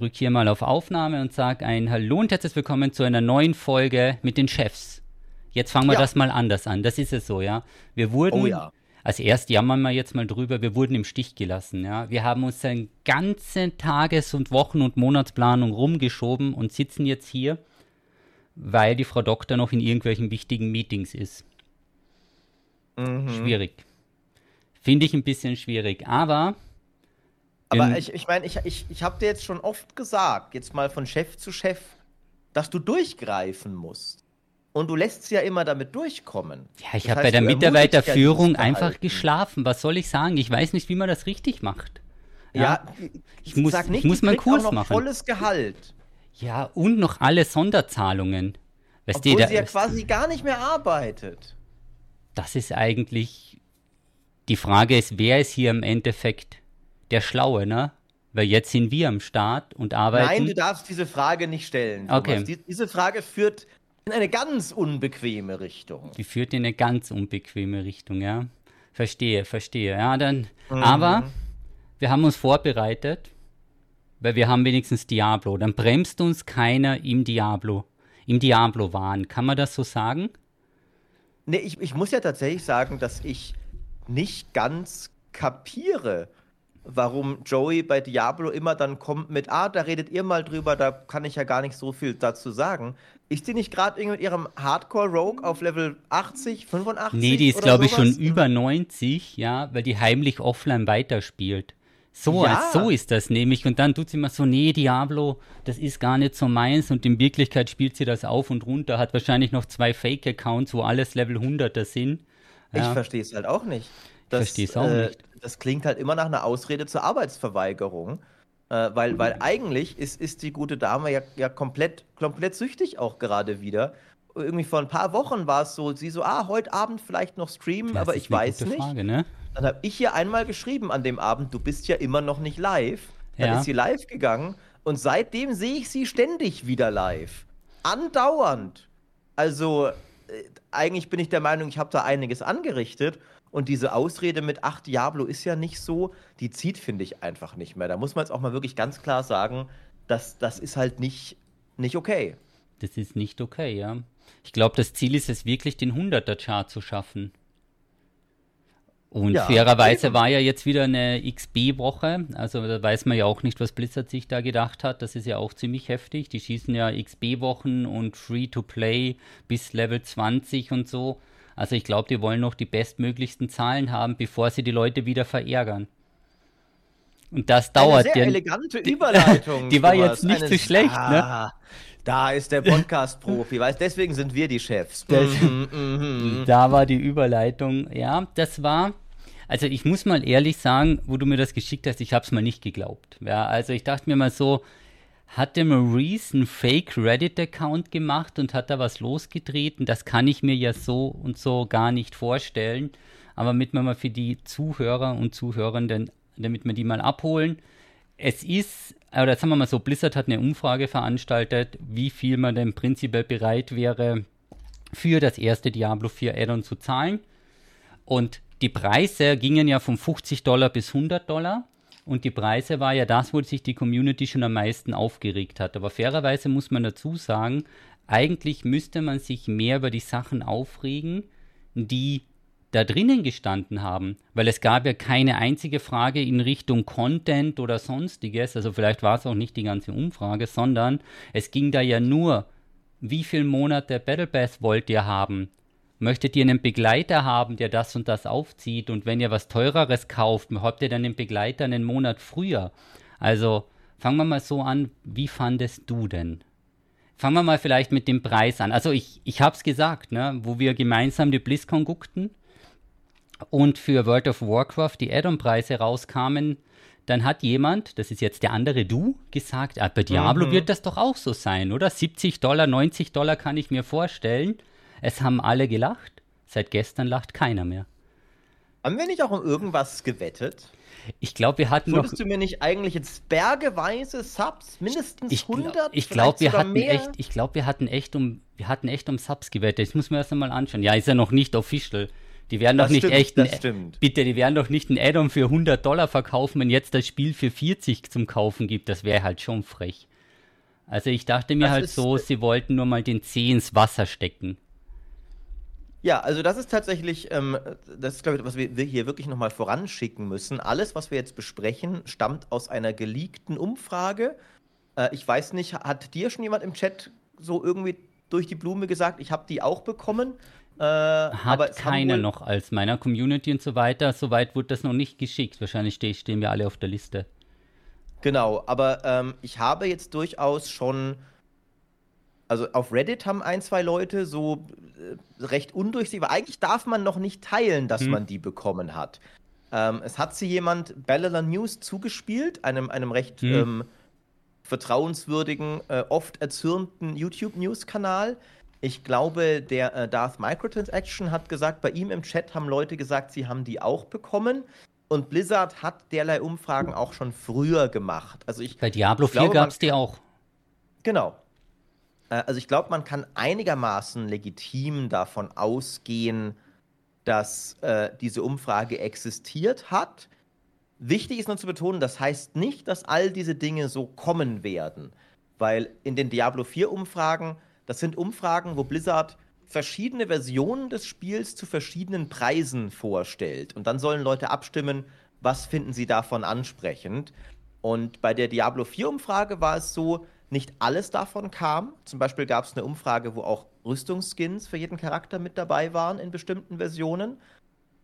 drücke hier mal auf Aufnahme und sage ein Hallo und herzlich willkommen zu einer neuen Folge mit den Chefs. Jetzt fangen wir ja. das mal anders an. Das ist es so, ja. Wir wurden, oh ja. als erst jammern wir jetzt mal drüber, wir wurden im Stich gelassen, ja. Wir haben uns eine ganze Tages- und Wochen- und Monatsplanung rumgeschoben und sitzen jetzt hier, weil die Frau Doktor noch in irgendwelchen wichtigen Meetings ist. Mhm. Schwierig. Finde ich ein bisschen schwierig, aber aber ich, ich meine, ich, ich, ich habe dir jetzt schon oft gesagt, jetzt mal von Chef zu Chef, dass du durchgreifen musst. Und du lässt sie ja immer damit durchkommen. Ja, ich habe bei der Mitarbeiterführung einfach geschlafen. Was soll ich sagen? Ich weiß nicht, wie man das richtig macht. Ja, ja ich, muss, nicht, ich muss meinen Kurs auch noch machen. volles Gehalt. Ja, und noch alle Sonderzahlungen. Weißt Obwohl du, sie ja quasi gar nicht mehr arbeitet. Das ist eigentlich die Frage ist, wer ist hier im Endeffekt der Schlaue, ne? Weil jetzt sind wir am Start und arbeiten. Nein, du darfst diese Frage nicht stellen. Thomas. Okay. Die, diese Frage führt in eine ganz unbequeme Richtung. Die führt in eine ganz unbequeme Richtung, ja. Verstehe, verstehe. Ja, dann. Mhm. Aber wir haben uns vorbereitet, weil wir haben wenigstens Diablo. Dann bremst uns keiner im Diablo, im Diablo-Wahn. Kann man das so sagen? Nee, ich, ich muss ja tatsächlich sagen, dass ich nicht ganz kapiere, warum Joey bei Diablo immer dann kommt mit, ah, da redet ihr mal drüber, da kann ich ja gar nicht so viel dazu sagen. Ist die nicht gerade irgendwie mit ihrem Hardcore-Rogue auf Level 80, 85? Nee, die ist, glaube ich, schon über 90, ja, weil die heimlich offline weiterspielt. So, ja. so ist das nämlich. Und dann tut sie immer so, nee, Diablo, das ist gar nicht so meins. Und in Wirklichkeit spielt sie das auf und runter, hat wahrscheinlich noch zwei Fake-Accounts, wo alles Level 100er sind. Ja. Ich verstehe es halt auch nicht. Das, verstehe es auch äh, nicht das klingt halt immer nach einer Ausrede zur Arbeitsverweigerung. Äh, weil, weil eigentlich ist, ist die gute Dame ja, ja komplett, komplett süchtig auch gerade wieder. Irgendwie vor ein paar Wochen war es so, sie so, ah, heute Abend vielleicht noch streamen, das aber ich weiß nicht. Frage, ne? Dann habe ich ihr einmal geschrieben an dem Abend, du bist ja immer noch nicht live. Dann ja. ist sie live gegangen und seitdem sehe ich sie ständig wieder live. Andauernd. Also, äh, eigentlich bin ich der Meinung, ich habe da einiges angerichtet und diese Ausrede mit, ach, Diablo ist ja nicht so, die zieht, finde ich, einfach nicht mehr. Da muss man jetzt auch mal wirklich ganz klar sagen, dass das ist halt nicht, nicht okay. Das ist nicht okay, ja. Ich glaube, das Ziel ist es wirklich, den 100er-Chart zu schaffen. Und ja, fairerweise eben. war ja jetzt wieder eine XB-Woche. Also da weiß man ja auch nicht, was Blizzard sich da gedacht hat. Das ist ja auch ziemlich heftig. Die schießen ja XB-Wochen und Free-to-Play bis Level 20 und so. Also ich glaube, die wollen noch die bestmöglichsten Zahlen haben, bevor sie die Leute wieder verärgern. Und das dauert. Eine sehr elegante Überleitung. die war jetzt nicht so schlecht, ne? ah, ne? Da ist der Podcast-Profi, weißt deswegen sind wir die Chefs. Das, mhm, mhm. da war die Überleitung. Ja, das war. Also ich muss mal ehrlich sagen, wo du mir das geschickt hast, ich habe es mal nicht geglaubt. Ja, also ich dachte mir mal so, hatte Maurice einen Fake Reddit-Account gemacht und hat da was losgetreten. Das kann ich mir ja so und so gar nicht vorstellen. Aber damit wir mal für die Zuhörer und Zuhörenden, damit wir die mal abholen. Es ist, oder sagen wir mal so, Blizzard hat eine Umfrage veranstaltet, wie viel man denn prinzipiell bereit wäre, für das erste Diablo 4 Addon zu zahlen. Und die Preise gingen ja von 50 Dollar bis 100 Dollar. Und die Preise war ja das, wo sich die Community schon am meisten aufgeregt hat. Aber fairerweise muss man dazu sagen, eigentlich müsste man sich mehr über die Sachen aufregen, die da drinnen gestanden haben, weil es gab ja keine einzige Frage in Richtung Content oder sonstiges, also vielleicht war es auch nicht die ganze Umfrage, sondern es ging da ja nur, wie viele Monate Battle Pass wollt ihr haben? Möchtet ihr einen Begleiter haben, der das und das aufzieht und wenn ihr was teureres kauft, habt ihr dann den Begleiter einen Monat früher. Also fangen wir mal so an, wie fandest du denn? Fangen wir mal vielleicht mit dem Preis an. Also ich, ich hab's gesagt, ne, wo wir gemeinsam die BlizzCon guckten und für World of Warcraft die Add-on-Preise rauskamen, dann hat jemand, das ist jetzt der andere du, gesagt, ah, bei Diablo mhm. wird das doch auch so sein, oder? 70 Dollar, 90 Dollar kann ich mir vorstellen. Es haben alle gelacht. Seit gestern lacht keiner mehr. Haben wir nicht auch um irgendwas gewettet? Ich glaube, wir hatten Würdest noch. du mir nicht eigentlich jetzt bergeweise Subs, mindestens ich 100? Ich glaube, wir hatten mehr? echt, ich glaube, wir hatten echt um, wir hatten echt um Subs gewettet. Ich muss mir das nochmal anschauen. Ja, ist ja noch nicht official. Die werden doch nicht stimmt, echt, das stimmt. bitte, die werden doch nicht ein Add-on für 100 Dollar verkaufen, wenn jetzt das Spiel für 40 zum Kaufen gibt. Das wäre halt schon frech. Also ich dachte mir Das halt so, sie wollten nur mal den Zeh ins Wasser stecken. Ja, also das ist tatsächlich, ähm, das ist, glaube ich, was wir hier wirklich nochmal voranschicken müssen. Alles, was wir jetzt besprechen, stammt aus einer geleakten Umfrage. Äh, ich weiß nicht, hat dir schon jemand im Chat so irgendwie durch die Blume gesagt, ich habe die auch bekommen? Äh, Hat wohl- noch als meiner Community und so weiter. Soweit wurde das noch nicht geschickt. Wahrscheinlich ste stehen wir alle auf der Liste. Genau, aber ähm, ich habe jetzt durchaus schon, also auf Reddit haben ein, zwei Leute so äh, recht undurchsichtig, eigentlich darf man noch nicht teilen, dass Hm. man die bekommen hat. Ähm, es hat sie jemand Bellala News zugespielt, einem, einem recht Hm. ähm, vertrauenswürdigen, äh, oft erzürnten YouTube-News-Kanal. Ich glaube, der äh, Darth Microtransaction hat gesagt, bei ihm im Chat haben Leute gesagt, sie haben die auch bekommen. Und Blizzard hat derlei Umfragen auch schon früher gemacht. Also ich, Bei Diablo Ich glaube, 4 gab es die auch. genau. Äh, also ich glaube, man kann einigermaßen legitim davon ausgehen, dass äh, diese Umfrage existiert hat. Wichtig ist nur zu betonen, das heißt nicht, dass all diese Dinge so kommen werden. Weil in den Diablo 4 Umfragen, das sind Umfragen, wo Blizzard verschiedene Versionen des Spiels zu verschiedenen Preisen vorstellt. Und dann sollen Leute abstimmen, was finden sie davon ansprechend. Und bei der Diablo 4 Umfrage war es so, nicht alles davon kam. Zum Beispiel gab es eine Umfrage, wo auch Rüstungsskins für jeden Charakter mit dabei waren in bestimmten Versionen.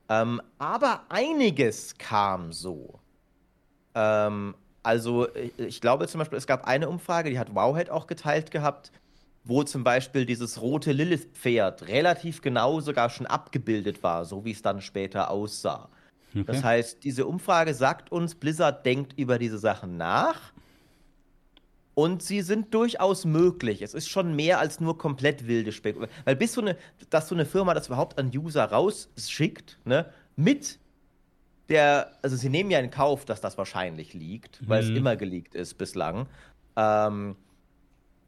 Ähm, aber einiges kam so. Ähm, also, ich, ich glaube zum Beispiel, es gab eine Umfrage, die hat Wowhead auch geteilt gehabt, wo zum Beispiel dieses rote Lilith-Pferd relativ genau sogar schon abgebildet war, so wie es dann später aussah. Das heißt, diese Umfrage sagt uns, Blizzard denkt über diese Sachen nach. Und sie sind durchaus möglich. Es ist schon mehr als nur komplett wilde Spekulation. Weil bis so eine, dass so eine Firma das überhaupt an User rausschickt, ne, mit der, also sie nehmen ja in Kauf, dass das wahrscheinlich liegt, weil es Mhm. immer geleakt ist bislang. Ähm,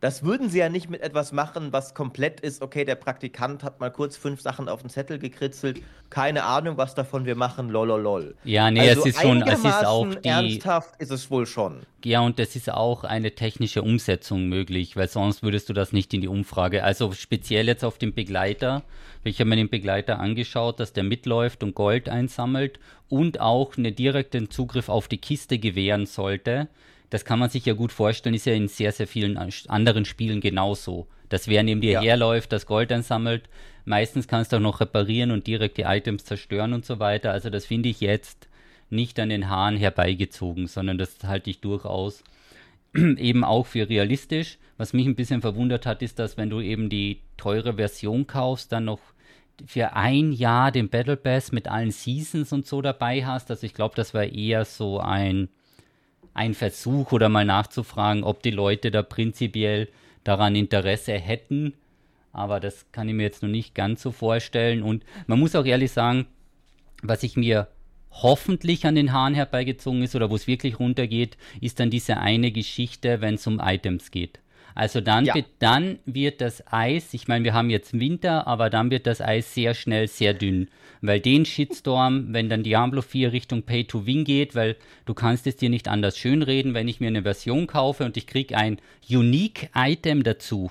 das würden sie ja nicht mit etwas machen, was komplett ist, okay, der Praktikant hat mal kurz fünf Sachen auf den Zettel gekritzelt, keine Ahnung, was davon wir machen, lololol. Ja, nee, also es ist schon, es ist auch die, ernsthaft ist es wohl schon. ja, und es ist auch eine technische Umsetzung möglich, weil sonst würdest du das nicht in die Umfrage. Also speziell jetzt auf den Begleiter. Ich habe mir den Begleiter angeschaut, dass der mitläuft und Gold einsammelt und auch einen direkten Zugriff auf die Kiste gewähren sollte. Das kann man sich ja gut vorstellen, ist ja in sehr, sehr vielen an- anderen Spielen genauso. Dass wer neben dir Ja. herläuft, das Gold einsammelt. Meistens kannst du auch noch reparieren und direkt die Items zerstören und so weiter. Also das finde ich jetzt nicht an den Haaren herbeigezogen, sondern das halte ich durchaus eben auch für realistisch. Was mich ein bisschen verwundert hat, ist, dass wenn du eben die teure Version kaufst, dann noch für ein Jahr den Battle Pass mit allen Seasons und so dabei hast. Also ich glaube, das war eher so ein, ein Versuch oder mal nachzufragen, ob die Leute da prinzipiell daran Interesse hätten. Aber das kann ich mir jetzt noch nicht ganz so vorstellen. Und man muss auch ehrlich sagen, was ich mir hoffentlich an den Haaren herbeigezogen ist oder wo es wirklich runtergeht, ist dann diese eine Geschichte, wenn es um Items geht. Also dann, Ja. wird, dann wird das Eis, ich meine, wir haben jetzt Winter, aber dann wird das Eis sehr schnell sehr dünn. Weil den Shitstorm, wenn dann Diablo 4 Richtung Pay to Win geht, weil du kannst es dir nicht anders schönreden, wenn ich mir eine Version kaufe und ich kriege ein Unique Item dazu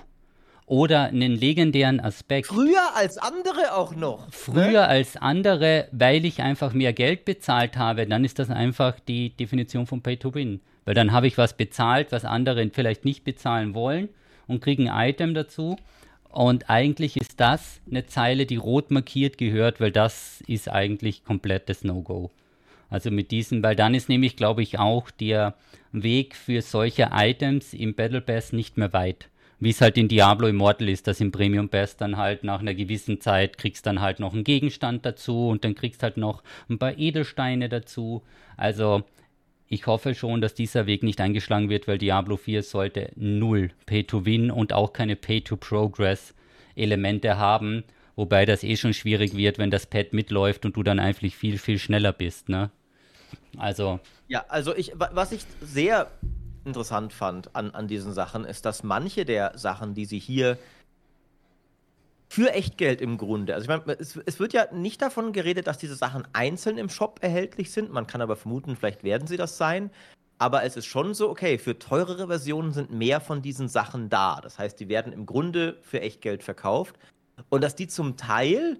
oder einen legendären Aspekt Früher als andere auch noch. ne? früher als andere, weil ich einfach mehr Geld bezahlt habe, dann ist das einfach die Definition von Pay to Win. Weil dann habe ich was bezahlt, was andere vielleicht nicht bezahlen wollen und kriege ein Item dazu. Und eigentlich ist das eine Zeile, die rot markiert gehört, weil das ist eigentlich komplettes No-Go. Also mit diesen, weil dann ist nämlich, glaube ich, auch der Weg für solche Items im Battle Pass nicht mehr weit. Wie es halt in Diablo Immortal ist, dass im Premium Pass dann halt nach einer gewissen Zeit kriegst dann halt noch einen Gegenstand dazu und dann kriegst halt noch ein paar Edelsteine dazu. Also ich hoffe schon, dass dieser Weg nicht eingeschlagen wird, weil Diablo 4 sollte null Pay-to-Win und auch keine Pay-to-Progress-Elemente haben. Wobei das eh schon schwierig wird, wenn das Pad mitläuft und du dann einfach viel, viel schneller bist, ne? Also, Ja, also ich, wa- was ich sehr interessant fand an, an diesen Sachen, ist, dass manche der Sachen, die sie hier für Echtgeld im Grunde. Also ich meine, es, es, wird ja nicht davon geredet, dass diese Sachen einzeln im Shop erhältlich sind. Man kann aber vermuten, vielleicht werden sie das sein. Aber es ist schon so, okay, für teurere Versionen sind mehr von diesen Sachen da. Das heißt, die werden im Grunde für Echtgeld verkauft. Und dass die zum Teil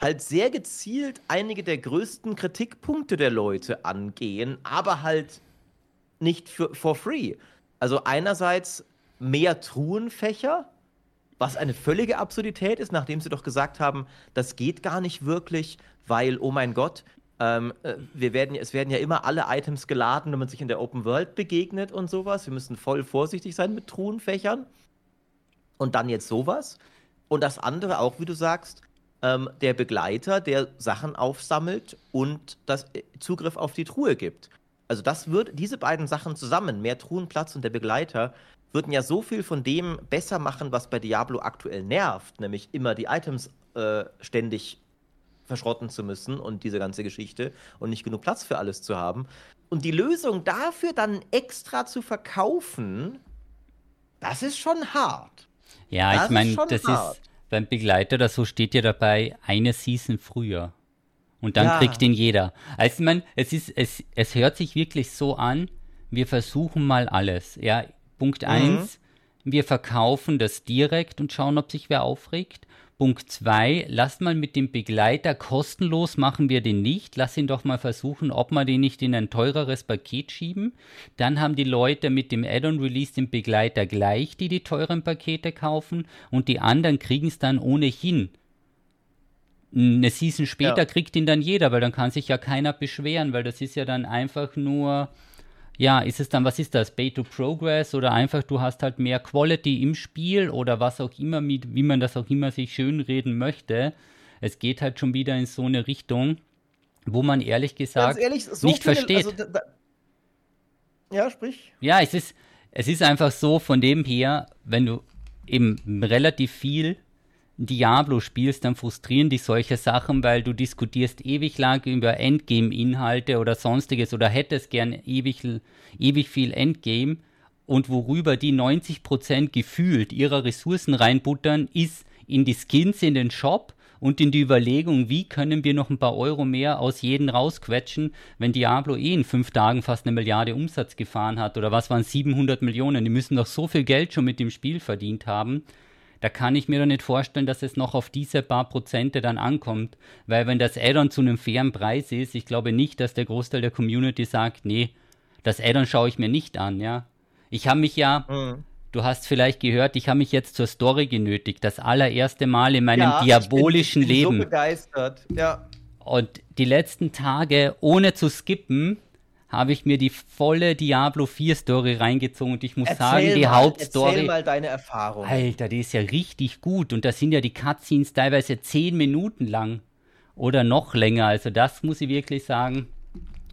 halt sehr gezielt einige der größten Kritikpunkte der Leute angehen, aber halt nicht für, for free. Also einerseits mehr Truhenfächer, was eine völlige Absurdität ist, nachdem sie doch gesagt haben, das geht gar nicht wirklich, weil, oh mein Gott, ähm, äh, wir werden, es werden ja immer alle Items geladen, wenn man sich in der Open World begegnet und sowas. Wir müssen voll vorsichtig sein mit Truhenfächern. Und dann jetzt sowas. Und das andere auch, wie du sagst, ähm, der Begleiter, der Sachen aufsammelt und das äh, Zugriff auf die Truhe gibt. Also das wird, diese beiden Sachen zusammen, mehr Truhenplatz und der Begleiter, würden ja so viel von dem besser machen, was bei Diablo aktuell nervt, nämlich immer die Items äh, ständig verschrotten zu müssen und diese ganze Geschichte und nicht genug Platz für alles zu haben. Und die Lösung dafür dann extra zu verkaufen, das ist schon hart. Ja, das ich meine, das hart. ist beim Begleiter oder so steht ja dabei eine Season früher. Und dann ja. kriegt ihn jeder. Also ich meine, es ist, es, es hört sich wirklich so an, wir versuchen mal alles. Ja, Punkt 1, mhm. wir verkaufen das direkt und schauen, ob sich wer aufregt. Punkt 2, lasst mal mit dem Begleiter kostenlos, machen wir den nicht. Lass ihn doch mal versuchen, ob wir den nicht in ein teureres Paket schieben. Dann haben die Leute mit dem Add-on-Release den Begleiter gleich, die die teuren Pakete kaufen. Und die anderen kriegen es dann ohnehin. Eine Season später ja. kriegt ihn dann jeder, weil dann kann sich ja keiner beschweren, weil das ist ja dann einfach nur ja, ist es dann, was ist das, Pay to Progress oder einfach du hast halt mehr Quality im Spiel oder was auch immer, wie man das auch immer sich schönreden möchte. Es geht halt schon wieder in so eine Richtung, wo man ehrlich gesagt ehrlich, so nicht viele, versteht. Also, da, da, ja, sprich. Ja, es ist, es ist einfach so von dem her, wenn du eben relativ viel Diablo spielst, dann frustrieren dich solche Sachen, weil du diskutierst ewig lang über Endgame-Inhalte oder sonstiges oder hättest gern ewig, ewig viel Endgame. Und worüber die 90% gefühlt ihrer Ressourcen reinbuttern, ist in die Skins in den Shop und in die Überlegung, wie können wir noch ein paar Euro mehr aus jedem rausquetschen, wenn Diablo eh in fünf Tagen fast eine Milliarde Umsatz gefahren hat oder was waren 700 Millionen, die müssen doch so viel Geld schon mit dem Spiel verdient haben da kann ich mir doch nicht vorstellen, dass es noch auf diese paar Prozente dann ankommt. Weil wenn das Add-on zu einem fairen Preis ist, ich glaube nicht, dass der Großteil der Community sagt, nee, das Add-on schaue ich mir nicht an, ja. Ich habe mich ja, mhm. du hast vielleicht gehört, ich habe mich jetzt zur Story genötigt. Das allererste Mal in meinem ja, diabolischen ich bin, ich bin Leben. So begeistert, ja. Und die letzten Tage, ohne zu skippen, habe ich mir die volle Diablo 4 Story reingezogen und ich muss erzähl sagen, die mal, Hauptstory. Erzähl mal deine Erfahrung. Alter, die ist ja richtig gut und da sind ja die Cutscenes teilweise 10 Minuten lang oder noch länger. Also das muss ich wirklich sagen,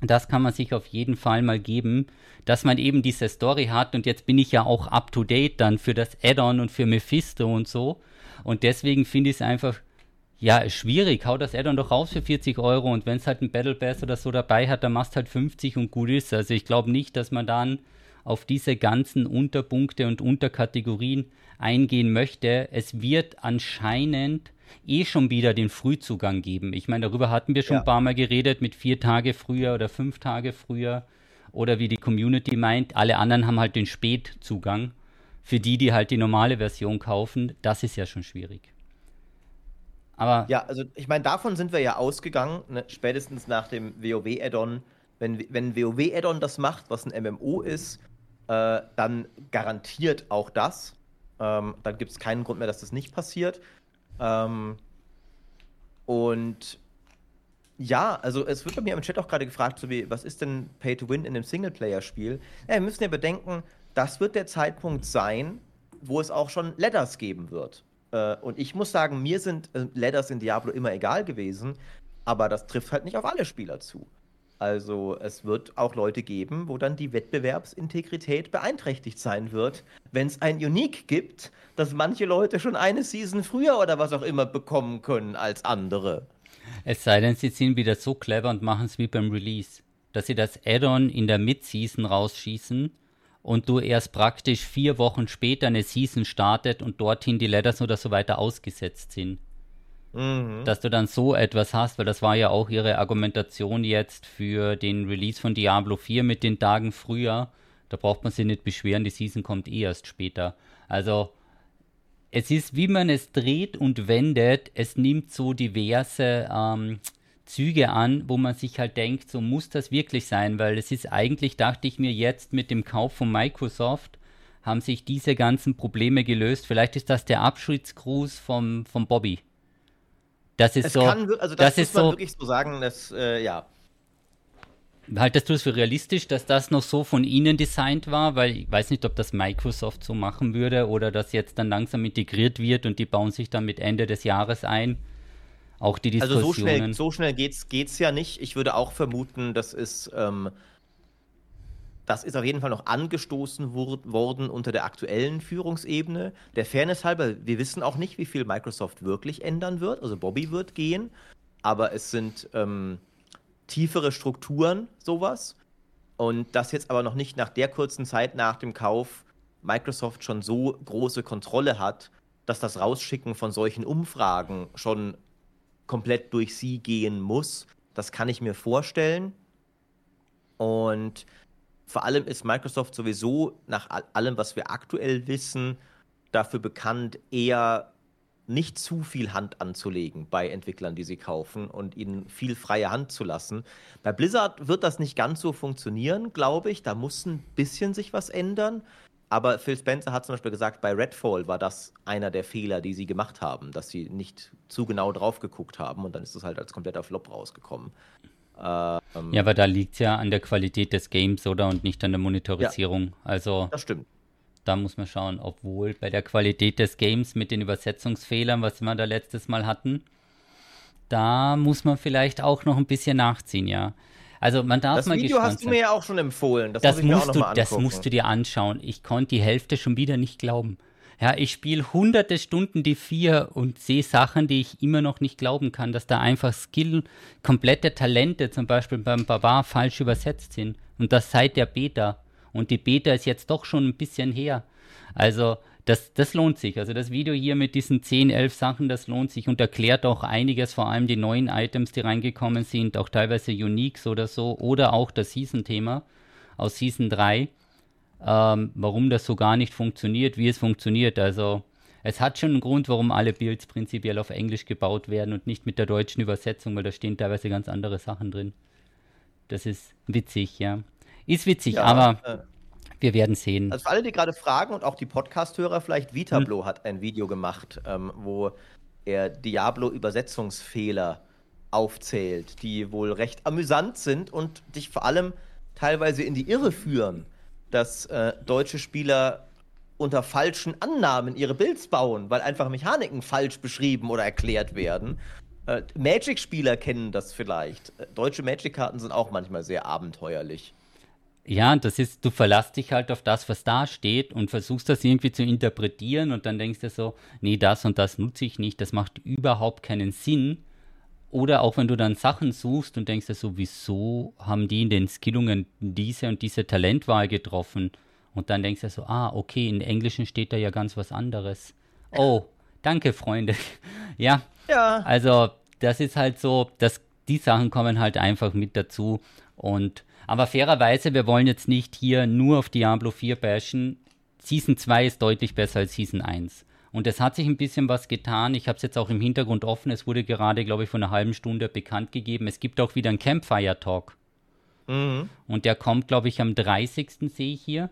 das kann man sich auf jeden Fall mal geben, dass man eben diese Story hat und jetzt bin ich ja auch up to date dann für das Add-on und für Mephisto und so und deswegen finde ich es einfach ja, schwierig. Hau das Addon doch raus für 40 Euro und wenn es halt ein Battle Pass oder so dabei hat, dann machst halt 50 und gut ist. Also ich glaube nicht, dass man dann auf diese ganzen Unterpunkte und Unterkategorien eingehen möchte. Es wird anscheinend eh schon wieder den Frühzugang geben. Ich meine, darüber hatten wir schon ja. ein paar Mal geredet, mit vier Tage früher oder fünf Tage früher. Oder wie die Community meint, alle anderen haben halt den Spätzugang. Für die, die halt die normale Version kaufen, das ist ja schon schwierig. Aber ja, also ich meine, davon sind wir ja ausgegangen, ne? spätestens nach dem WoW-Add-on. Wenn, wenn WoW-Add-on das macht, was ein MMO ist, äh, dann garantiert auch das. Ähm, dann gibt es keinen Grund mehr, dass das nicht passiert. Ähm, und ja, also es wird bei mir im Chat auch gerade gefragt, so wie, was ist denn Pay to Win in einem Singleplayer-Spiel? Ja, wir müssen ja bedenken, das wird der Zeitpunkt sein, wo es auch schon Letters geben wird. Äh, und ich muss sagen, mir sind äh, Ladders in Diablo immer egal gewesen, aber das trifft halt nicht auf alle Spieler zu. Also es wird auch Leute geben, wo dann die Wettbewerbsintegrität beeinträchtigt sein wird, wenn es ein Unique gibt, dass manche Leute schon eine Season früher oder was auch immer bekommen können als andere. Es sei denn, sie sind wieder so clever und machen es wie beim Release, dass sie das Add-on in der Mid-Season rausschießen und du erst praktisch vier Wochen später eine Season startet und dorthin die Letters oder so weiter ausgesetzt sind. Mhm. Dass du dann so etwas hast, weil das war ja auch ihre Argumentation jetzt für den Release von Diablo 4 mit den Tagen früher. Da braucht man sich nicht beschweren, die Season kommt eh erst später. Also es ist, wie man es dreht und wendet, es nimmt so diverse ähm, Züge an, wo man sich halt denkt, so muss das wirklich sein, weil es ist eigentlich, dachte ich mir jetzt mit dem Kauf von Microsoft, haben sich diese ganzen Probleme gelöst. Vielleicht ist das der Abschiedsgruß vom, vom Bobby. Das ist es so. Kann, also das, das muss ist man so, wirklich so sagen, dass, äh, ja. Haltest du es für realistisch, dass das noch so von ihnen designt war? Weil ich weiß nicht, ob das Microsoft so machen würde oder das jetzt dann langsam integriert wird und die bauen sich dann mit Ende des Jahres ein. Auch die Diskussionen. Also so schnell, so schnell geht's, geht's ja nicht. Ich würde auch vermuten, das ist, ähm, das ist auf jeden Fall noch angestoßen worden unter der aktuellen Führungsebene. Der Fairness halber, wir wissen auch nicht, wie viel Microsoft wirklich ändern wird. Also Bobby wird gehen, aber es sind ähm, tiefere Strukturen, sowas. Und das jetzt aber noch nicht nach der kurzen Zeit nach dem Kauf Microsoft schon so große Kontrolle hat, dass das Rausschicken von solchen Umfragen schon komplett durch sie gehen muss. Das kann ich mir vorstellen. Und vor allem ist Microsoft sowieso nach allem, was wir aktuell wissen, dafür bekannt, eher nicht zu viel Hand anzulegen bei Entwicklern, die sie kaufen und ihnen viel freie Hand zu lassen. Bei Blizzard wird das nicht ganz so funktionieren, glaube ich. Da muss ein bisschen sich was ändern. Aber Phil Spencer hat zum Beispiel gesagt, bei Redfall war das einer der Fehler, die sie gemacht haben, dass sie nicht zu genau drauf geguckt haben und dann ist es halt als kompletter Flop rausgekommen. Ähm, ja, aber da liegt es ja an der Qualität des Games, oder? Und nicht an der Monitorisierung. Ja, also. Das stimmt da muss man schauen, obwohl bei der Qualität des Games mit den Übersetzungsfehlern, was wir da letztes Mal hatten, da muss man vielleicht auch noch ein bisschen nachziehen, ja. Also man darf das mal Video hast du mir ja auch schon empfohlen. Das, das musst du, das musst du dir anschauen. Ich konnte die Hälfte schon wieder nicht glauben. Ja, ich spiele hunderte Stunden die vier und sehe Sachen, die ich immer noch nicht glauben kann, dass da einfach Skill, komplette Talente zum Beispiel beim Barbar falsch übersetzt sind. Und das seit der Beta. Und die Beta ist jetzt doch schon ein bisschen her. Also das, das lohnt sich. Also das Video hier mit diesen 10, 11 Sachen, das lohnt sich und erklärt auch einiges, vor allem die neuen Items, die reingekommen sind, auch teilweise Uniques oder so, oder auch das Season-Thema aus Season 3, ähm, warum das so gar nicht funktioniert, wie es funktioniert. Also es hat schon einen Grund, warum alle Builds prinzipiell auf Englisch gebaut werden und nicht mit der deutschen Übersetzung, weil da stehen teilweise ganz andere Sachen drin. Das ist witzig, ja. Ist witzig, ja, aber äh, wir werden sehen. Also für alle, die gerade fragen und auch die Podcast-Hörer, vielleicht Vitablo hm. hat ein Video gemacht, ähm, wo er Diablo-Übersetzungsfehler aufzählt, die wohl recht amüsant sind und dich vor allem teilweise in die Irre führen, dass äh, deutsche Spieler unter falschen Annahmen ihre Builds bauen, weil einfach Mechaniken falsch beschrieben oder erklärt werden. Äh, Magic-Spieler kennen das vielleicht. Äh, deutsche Magic-Karten sind auch manchmal sehr abenteuerlich. Ja, das ist, du verlässt dich halt auf das, was da steht und versuchst das irgendwie zu interpretieren und dann denkst du so, nee, das und das nutze ich nicht, das macht überhaupt keinen Sinn. Oder auch wenn du dann Sachen suchst und denkst dir so, wieso haben die in den Skillungen diese und diese Talentwahl getroffen? Und dann denkst du so, ah, okay, in Englischen steht da ja ganz was anderes. Oh, danke, Freunde. ja. Ja. Also, das ist halt so, dass die Sachen kommen halt einfach mit dazu und aber fairerweise, wir wollen jetzt nicht hier nur auf Diablo 4 bashen. Season 2 ist deutlich besser als Season 1. Und es hat sich ein bisschen was getan. Ich habe es jetzt auch im Hintergrund offen. Es wurde gerade, glaube ich, vor einer halben Stunde bekannt gegeben. Es gibt auch wieder einen Campfire Talk. Mhm. Und der kommt, glaube ich, am 30. sehe ich hier.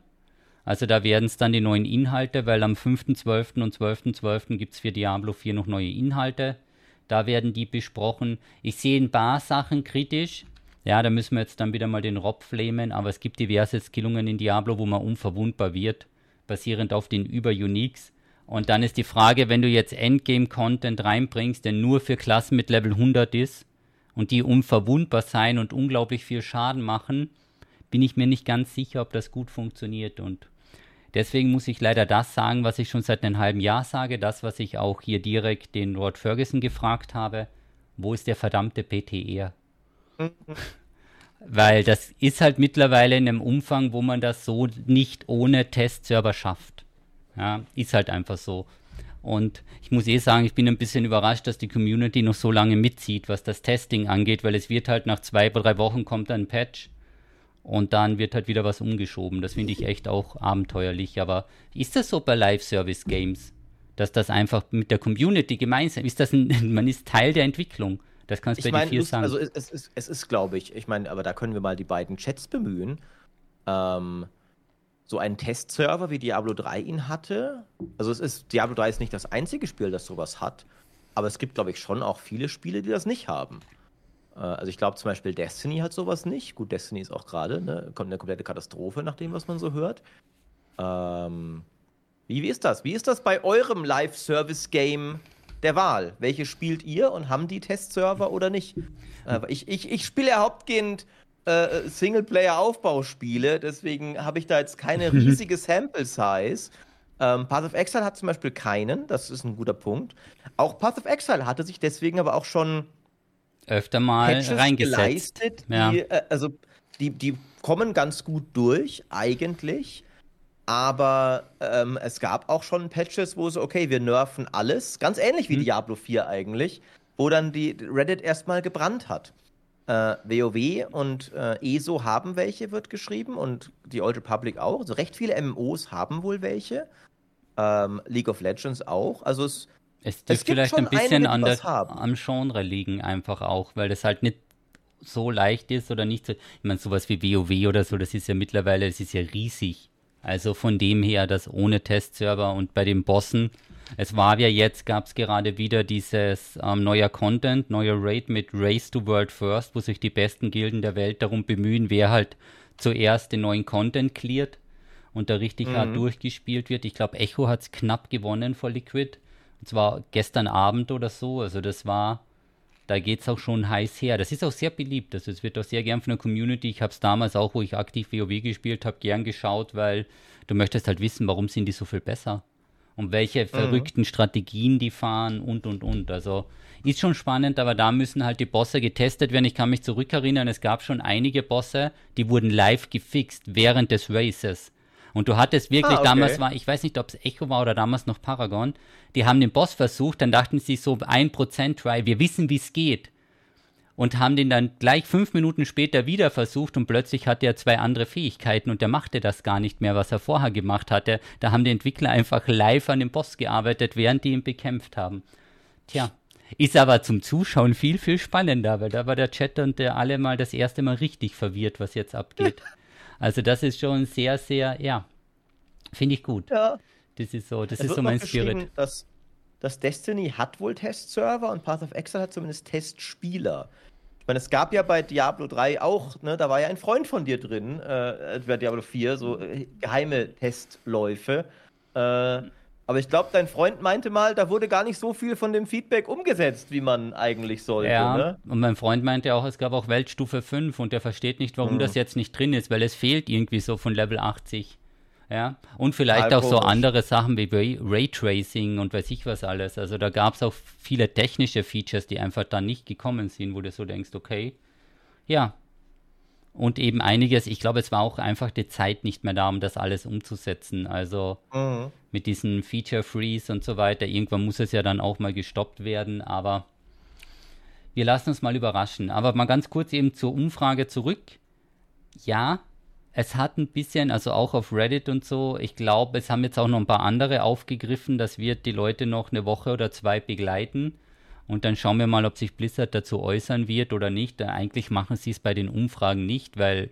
Also da werden es dann die neuen Inhalte, weil am 5.12. und 12.12. .12. gibt es für Diablo 4 noch neue Inhalte. Da werden die besprochen. Ich sehe ein paar Sachen kritisch. Ja, da müssen wir jetzt dann wieder mal den Rob flamen, aber es gibt diverse Skillungen in Diablo, wo man unverwundbar wird, basierend auf den Über-Uniques. Und dann ist die Frage, wenn du jetzt Endgame-Content reinbringst, der nur für Klassen mit Level 100 ist und die unverwundbar sein und unglaublich viel Schaden machen, bin ich mir nicht ganz sicher, ob das gut funktioniert. Und deswegen muss ich leider das sagen, was ich schon seit einem halben Jahr sage, das, was ich auch hier direkt den Lord Ferguson gefragt habe. Wo ist der verdammte PTR? Weil das ist halt mittlerweile in einem Umfang, wo man das so nicht ohne Testserver schafft. Ja, ist halt einfach so. Und ich muss eh sagen, ich bin ein bisschen überrascht, dass die Community noch so lange mitzieht, was das Testing angeht, weil es wird halt nach zwei, drei Wochen kommt ein Patch und dann wird halt wieder was umgeschoben. Das finde ich echt auch abenteuerlich. Aber ist das so bei Live-Service-Games? Dass das einfach mit der Community gemeinsam ist, das ein, man ist Teil der Entwicklung. Das kannst du bei dir sagen. Also es, es, es, ist, glaube ich, ich meine, aber da können wir mal die beiden Chats bemühen. Ähm, so einen Testserver wie Diablo 3 ihn hatte. Also es ist, Diablo 3 ist nicht das einzige Spiel, das sowas hat, aber es gibt, glaube ich, schon auch viele Spiele, die das nicht haben. Äh, also ich glaube zum Beispiel Destiny hat sowas nicht. Gut, Destiny ist auch gerade ne, eine komplette Katastrophe, nach dem, was man so hört. Ähm, wie, wie ist das? Wie ist das bei eurem Live-Service-Game der Wahl? Welche spielt ihr und haben die Testserver oder nicht? Äh, ich ich, ich spiele ja hauptgehend äh, Singleplayer-Aufbauspiele, deswegen habe ich da jetzt keine riesige Sample-Size. Ähm, Path of Exile hat zum Beispiel keinen, das ist ein guter Punkt. Auch Path of Exile hatte sich deswegen aber auch schon öfter mal Patches reingesetzt. Geleistet, ja. die, äh, also die, die kommen ganz gut durch, eigentlich. Aber ähm, es gab auch schon Patches, wo so, okay, wir nerven alles, ganz ähnlich wie hm. Diablo 4 eigentlich, wo dann die Reddit erstmal gebrannt hat. Äh, WoW und äh, ESO haben welche, wird geschrieben, und die Old Republic auch. Also recht viele MMOs haben wohl welche. Ähm, League of Legends auch. Also es, es dürfte vielleicht ein bisschen an der, am Genre liegen, einfach auch, weil das halt nicht so leicht ist oder nicht so. Ich meine, sowas wie WoW oder so, das ist ja mittlerweile, das ist ja riesig. Also von dem her, das ohne Testserver und bei den Bossen es war ja jetzt, gab es gerade wieder dieses ähm, neuer Content, neuer Raid mit Race to World First, wo sich die besten Gilden der Welt darum bemühen, wer halt zuerst den neuen Content cleart und da richtig mhm. hart durchgespielt wird. Ich glaube, Echo hat es knapp gewonnen vor Liquid. Und zwar gestern Abend oder so. Also das war, da geht es auch schon heiß her. Das ist auch sehr beliebt. Also es wird auch sehr gern von der Community. Ich habe es damals auch, wo ich aktiv WoW gespielt habe, gern geschaut, weil du möchtest halt wissen, warum sind die so viel besser und welche mhm. verrückten mhm. Strategien die fahren und und und. Also ist schon spannend, aber da müssen halt die Bosse getestet werden. Ich kann mich zurückerinnern, es gab schon einige Bosse, die wurden live gefixt während des Races. Und du hattest wirklich, ah, okay. damals war, ich weiß nicht, ob es Echo war oder damals noch Paragon, die haben den Boss versucht, dann dachten sie so 1% Try, wir wissen, wie es geht und haben den dann gleich fünf Minuten später wieder versucht und plötzlich hatte er zwei andere Fähigkeiten und der machte das gar nicht mehr, was er vorher gemacht hatte. Da haben die Entwickler einfach live an dem Boss gearbeitet, während die ihn bekämpft haben. Tja, ist aber zum Zuschauen viel, viel spannender, weil da war der Chat und der alle mal das erste Mal richtig verwirrt, was jetzt abgeht. Also das ist schon sehr, sehr, ja, finde ich gut. Ja. Das ist so, das es ist so mein Spirit. Dass, dass Destiny hat wohl Testserver und Path of Exile hat zumindest Testspieler. Ich meine, es gab ja bei Diablo 3 auch, ne, da war ja ein Freund von dir drin, äh, bei Diablo 4, so äh, geheime Testläufe. Äh, aber ich glaube, dein Freund meinte mal, da wurde gar nicht so viel von dem Feedback umgesetzt, wie man eigentlich sollte. Ja, ne? und mein Freund meinte auch, es gab auch Weltstufe 5 und der versteht nicht, warum mhm. das jetzt nicht drin ist, weil es fehlt irgendwie so von Level 80. Ja, und vielleicht auch so andere Sachen wie Raytracing und weiß ich was alles. Also da gab es auch viele technische Features, die einfach da nicht gekommen sind, wo du so denkst, okay, ja. Und eben einiges, ich glaube, es war auch einfach die Zeit nicht mehr da, um das alles umzusetzen. Also mhm. mit diesen Feature Freeze und so weiter, irgendwann muss es ja dann auch mal gestoppt werden, aber wir lassen uns mal überraschen. Aber mal ganz kurz eben zur Umfrage zurück. Ja, es hat ein bisschen, also auch auf Reddit und so, ich glaube, es haben jetzt auch noch ein paar andere aufgegriffen, das wird die Leute noch eine Woche oder zwei begleiten. Und dann schauen wir mal, ob sich Blizzard dazu äußern wird oder nicht. Eigentlich machen sie es bei den Umfragen nicht, weil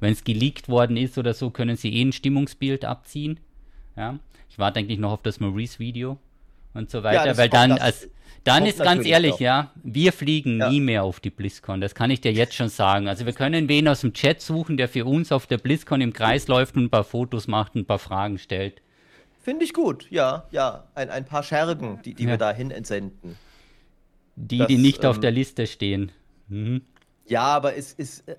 wenn es geleakt worden ist oder so, können sie eh ein Stimmungsbild abziehen. Ja, ich warte eigentlich noch auf das Maurice-Video und so weiter, ja, weil dann als dann ist ganz ehrlich, auch. ja, wir fliegen ja. nie mehr auf die BlizzCon. Das kann ich dir jetzt schon sagen. Also wir können wen aus dem Chat suchen, der für uns auf der BlizzCon im Kreis läuft und ein paar Fotos macht und ein paar Fragen stellt. Finde ich gut, ja, ja. Ein, ein paar Schergen, die, die ja. wir dahin entsenden. Die, das, die nicht ähm, auf der Liste stehen. Mhm. Ja, aber es ist, äh,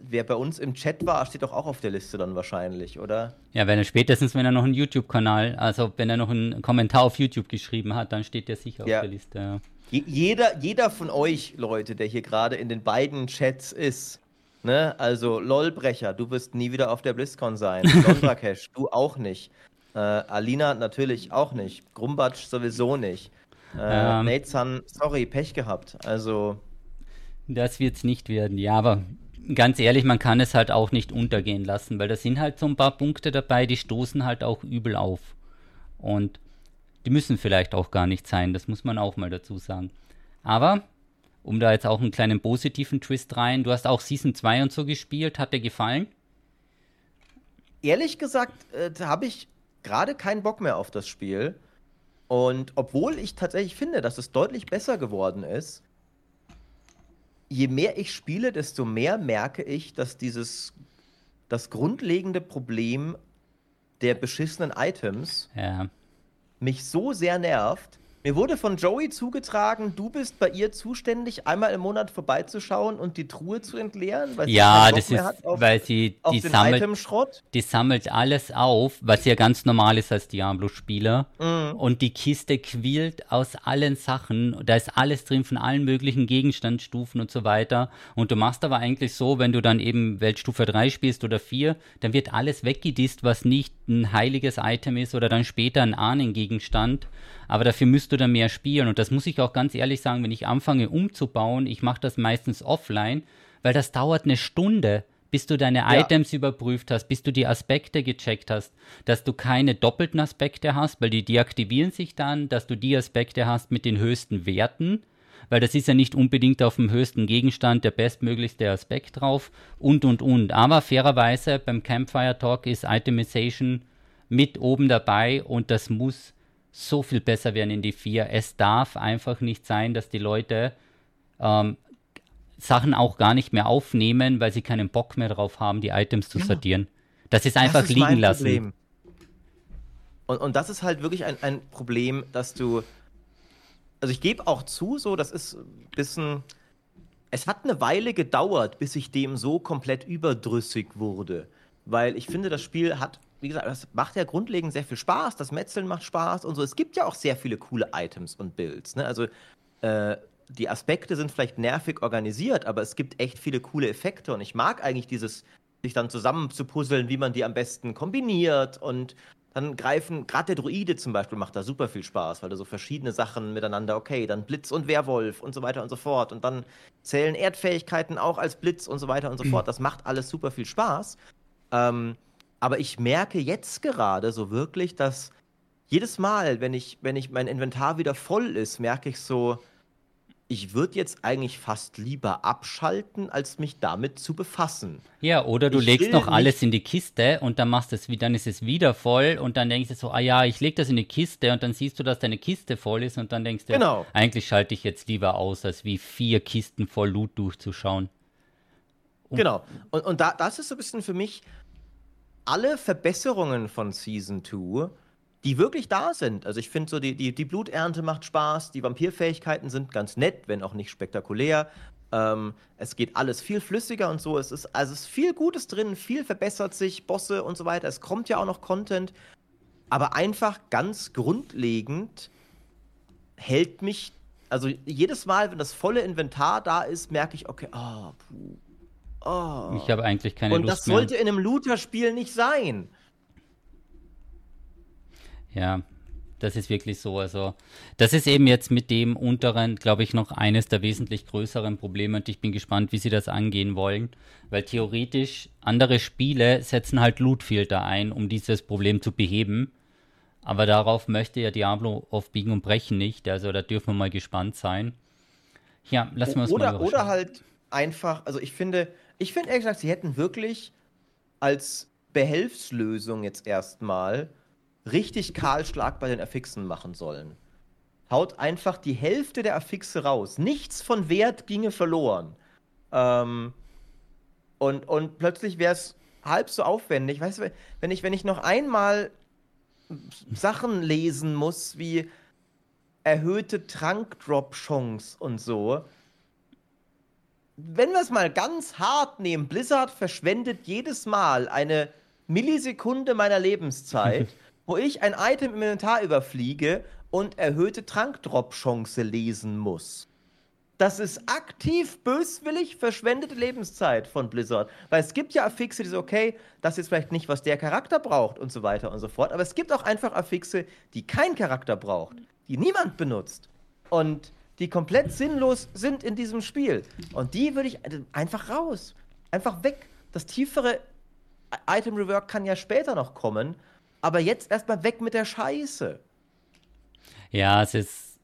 wer bei uns im Chat war, steht doch auch auf der Liste dann wahrscheinlich, oder? Ja, wenn er spätestens, wenn er noch einen YouTube-Kanal, also wenn er noch einen Kommentar auf YouTube geschrieben hat, dann steht der sicher ja. auf der Liste. Ja. Jeder, jeder von euch, Leute, der hier gerade in den beiden Chats ist, Ne? Also LOL-Brecher, du wirst nie wieder auf der BlizzCon sein. Londrakesh, du auch nicht. Äh, Alina natürlich auch nicht. Grumbatsch sowieso nicht. Äh, ähm, Nathan, sorry, Pech gehabt. Also. Das wird es nicht werden, ja, aber ganz ehrlich, man kann es halt auch nicht untergehen lassen, weil da sind halt so ein paar Punkte dabei, die stoßen halt auch übel auf. Und die müssen vielleicht auch gar nicht sein, das muss man auch mal dazu sagen. Aber, um da jetzt auch einen kleinen positiven Twist rein, du hast auch Season 2 und so gespielt, hat dir gefallen? Ehrlich gesagt, äh, habe ich gerade keinen Bock mehr auf das Spiel. Und obwohl ich tatsächlich finde, dass es deutlich besser geworden ist, je mehr ich spiele, desto mehr merke ich, dass dieses das grundlegende Problem der beschissenen Items ja. mich so sehr nervt, mir wurde von Joey zugetragen, du bist bei ihr zuständig, einmal im Monat vorbeizuschauen und die Truhe zu entleeren. Weil ja, das ist, auf, weil sie die sammelt, die sammelt alles auf, was ja ganz normal ist als Diablo-Spieler. Mhm. Und die Kiste quillt aus allen Sachen. Da ist alles drin von allen möglichen Gegenstandsstufen und so weiter. Und du machst aber eigentlich so, wenn du dann eben Weltstufe 3 spielst oder 4, dann wird alles weggedisst, was nicht ein heiliges Item ist oder dann später ein Ahnengegenstand aber dafür müsst du dann mehr spielen. Und das muss ich auch ganz ehrlich sagen, wenn ich anfange umzubauen, ich mache das meistens offline, weil das dauert eine Stunde, bis du deine ja. Items überprüft hast, bis du die Aspekte gecheckt hast, dass du keine doppelten Aspekte hast, weil die deaktivieren sich dann, dass du die Aspekte hast mit den höchsten Werten, weil das ist ja nicht unbedingt auf dem höchsten Gegenstand der bestmöglichste Aspekt drauf und und und. Aber fairerweise beim Campfire Talk ist Itemization mit oben dabei und das muss so viel besser werden in die vier. Es darf einfach nicht sein, dass die Leute ähm, Sachen auch gar nicht mehr aufnehmen, weil sie keinen Bock mehr drauf haben, die Items zu ja. sortieren. Das ist einfach das ist liegen lassen. Problem. Und, und das ist halt wirklich ein, ein Problem, dass du. Also ich gebe auch zu, so, das ist ein bisschen. Es hat eine Weile gedauert, bis ich dem so komplett überdrüssig wurde. Weil ich finde, das Spiel hat wie gesagt, das macht ja grundlegend sehr viel Spaß. Das Metzeln macht Spaß und so. Es gibt ja auch sehr viele coole Items und Builds. Ne? Also äh, die Aspekte sind vielleicht nervig organisiert, aber es gibt echt viele coole Effekte und ich mag eigentlich dieses, sich dann zusammen zu puzzeln, wie man die am besten kombiniert und dann greifen, gerade der Druide zum Beispiel macht da super viel Spaß, weil du so verschiedene Sachen miteinander, okay, dann Blitz und Werwolf und so weiter und so fort und dann zählen Erdfähigkeiten auch als Blitz und so weiter und so fort. Das macht alles super viel Spaß. Ähm, aber ich merke jetzt gerade so wirklich, dass jedes Mal, wenn ich, wenn ich mein Inventar wieder voll ist, merke ich so, ich würde jetzt eigentlich fast lieber abschalten, als mich damit zu befassen. Ja, oder du ich legst noch alles in die Kiste und dann machst es dann ist es wieder voll und dann denkst du so, ah ja, ich leg das in die Kiste und dann siehst du, dass deine Kiste voll ist und dann denkst du, genau. eigentlich schalte ich jetzt lieber aus, als wie vier Kisten voll Loot durchzuschauen. Und genau. Und, und da, das ist so ein bisschen für mich alle Verbesserungen von Season 2, die wirklich da sind. Also ich finde so, die, die, die Bluternte macht Spaß, die Vampirfähigkeiten sind ganz nett, wenn auch nicht spektakulär. Ähm, es geht alles viel flüssiger und so. Es ist, also es ist viel Gutes drin, viel verbessert sich, Bosse und so weiter. Es kommt ja auch noch Content. Aber einfach ganz grundlegend hält mich, also jedes Mal, wenn das volle Inventar da ist, merke ich, okay, oh, puh, Oh. Ich habe eigentlich keine Und Lust das sollte mehr. in einem Looter-Spiel nicht sein. Ja, das ist wirklich so. Also, das ist eben jetzt mit dem unteren, glaube ich, noch eines der wesentlich größeren Probleme und ich bin gespannt, wie sie das angehen wollen. Weil theoretisch andere Spiele setzen halt Loot-Filter ein, um dieses Problem zu beheben. Aber darauf möchte ja Diablo auf Biegen und Brechen nicht. Also da dürfen wir mal gespannt sein. Ja, lassen wir uns oder, mal Oder halt einfach, also ich finde, ich finde ehrlich gesagt, sie hätten wirklich als Behelfslösung jetzt erstmal richtig Kahlschlag bei den Affixen machen sollen. Haut einfach die Hälfte der Affixe raus. Nichts von Wert ginge verloren. Ähm, und, und plötzlich wäre es halb so aufwendig. Weißt du, wenn ich, wenn ich noch einmal Sachen lesen muss, wie erhöhte Trankdrop-Chance und so, wenn wir es mal ganz hart nehmen, Blizzard verschwendet jedes Mal eine Millisekunde meiner Lebenszeit, wo ich ein Item im Inventar überfliege und erhöhte Trankdrop-Chance lesen muss. Das ist aktiv böswillig verschwendete Lebenszeit von Blizzard. Weil es gibt ja Affixe, die so, okay, das ist vielleicht nicht, was der Charakter braucht und so weiter und so fort. Aber es gibt auch einfach Affixe, die kein Charakter braucht, die niemand benutzt. Und die komplett sinnlos sind in diesem Spiel. Und die würde ich einfach raus. Einfach weg. Das tiefere Item Rework kann ja später noch kommen. Aber jetzt erstmal weg mit der Scheiße. Ja, es ist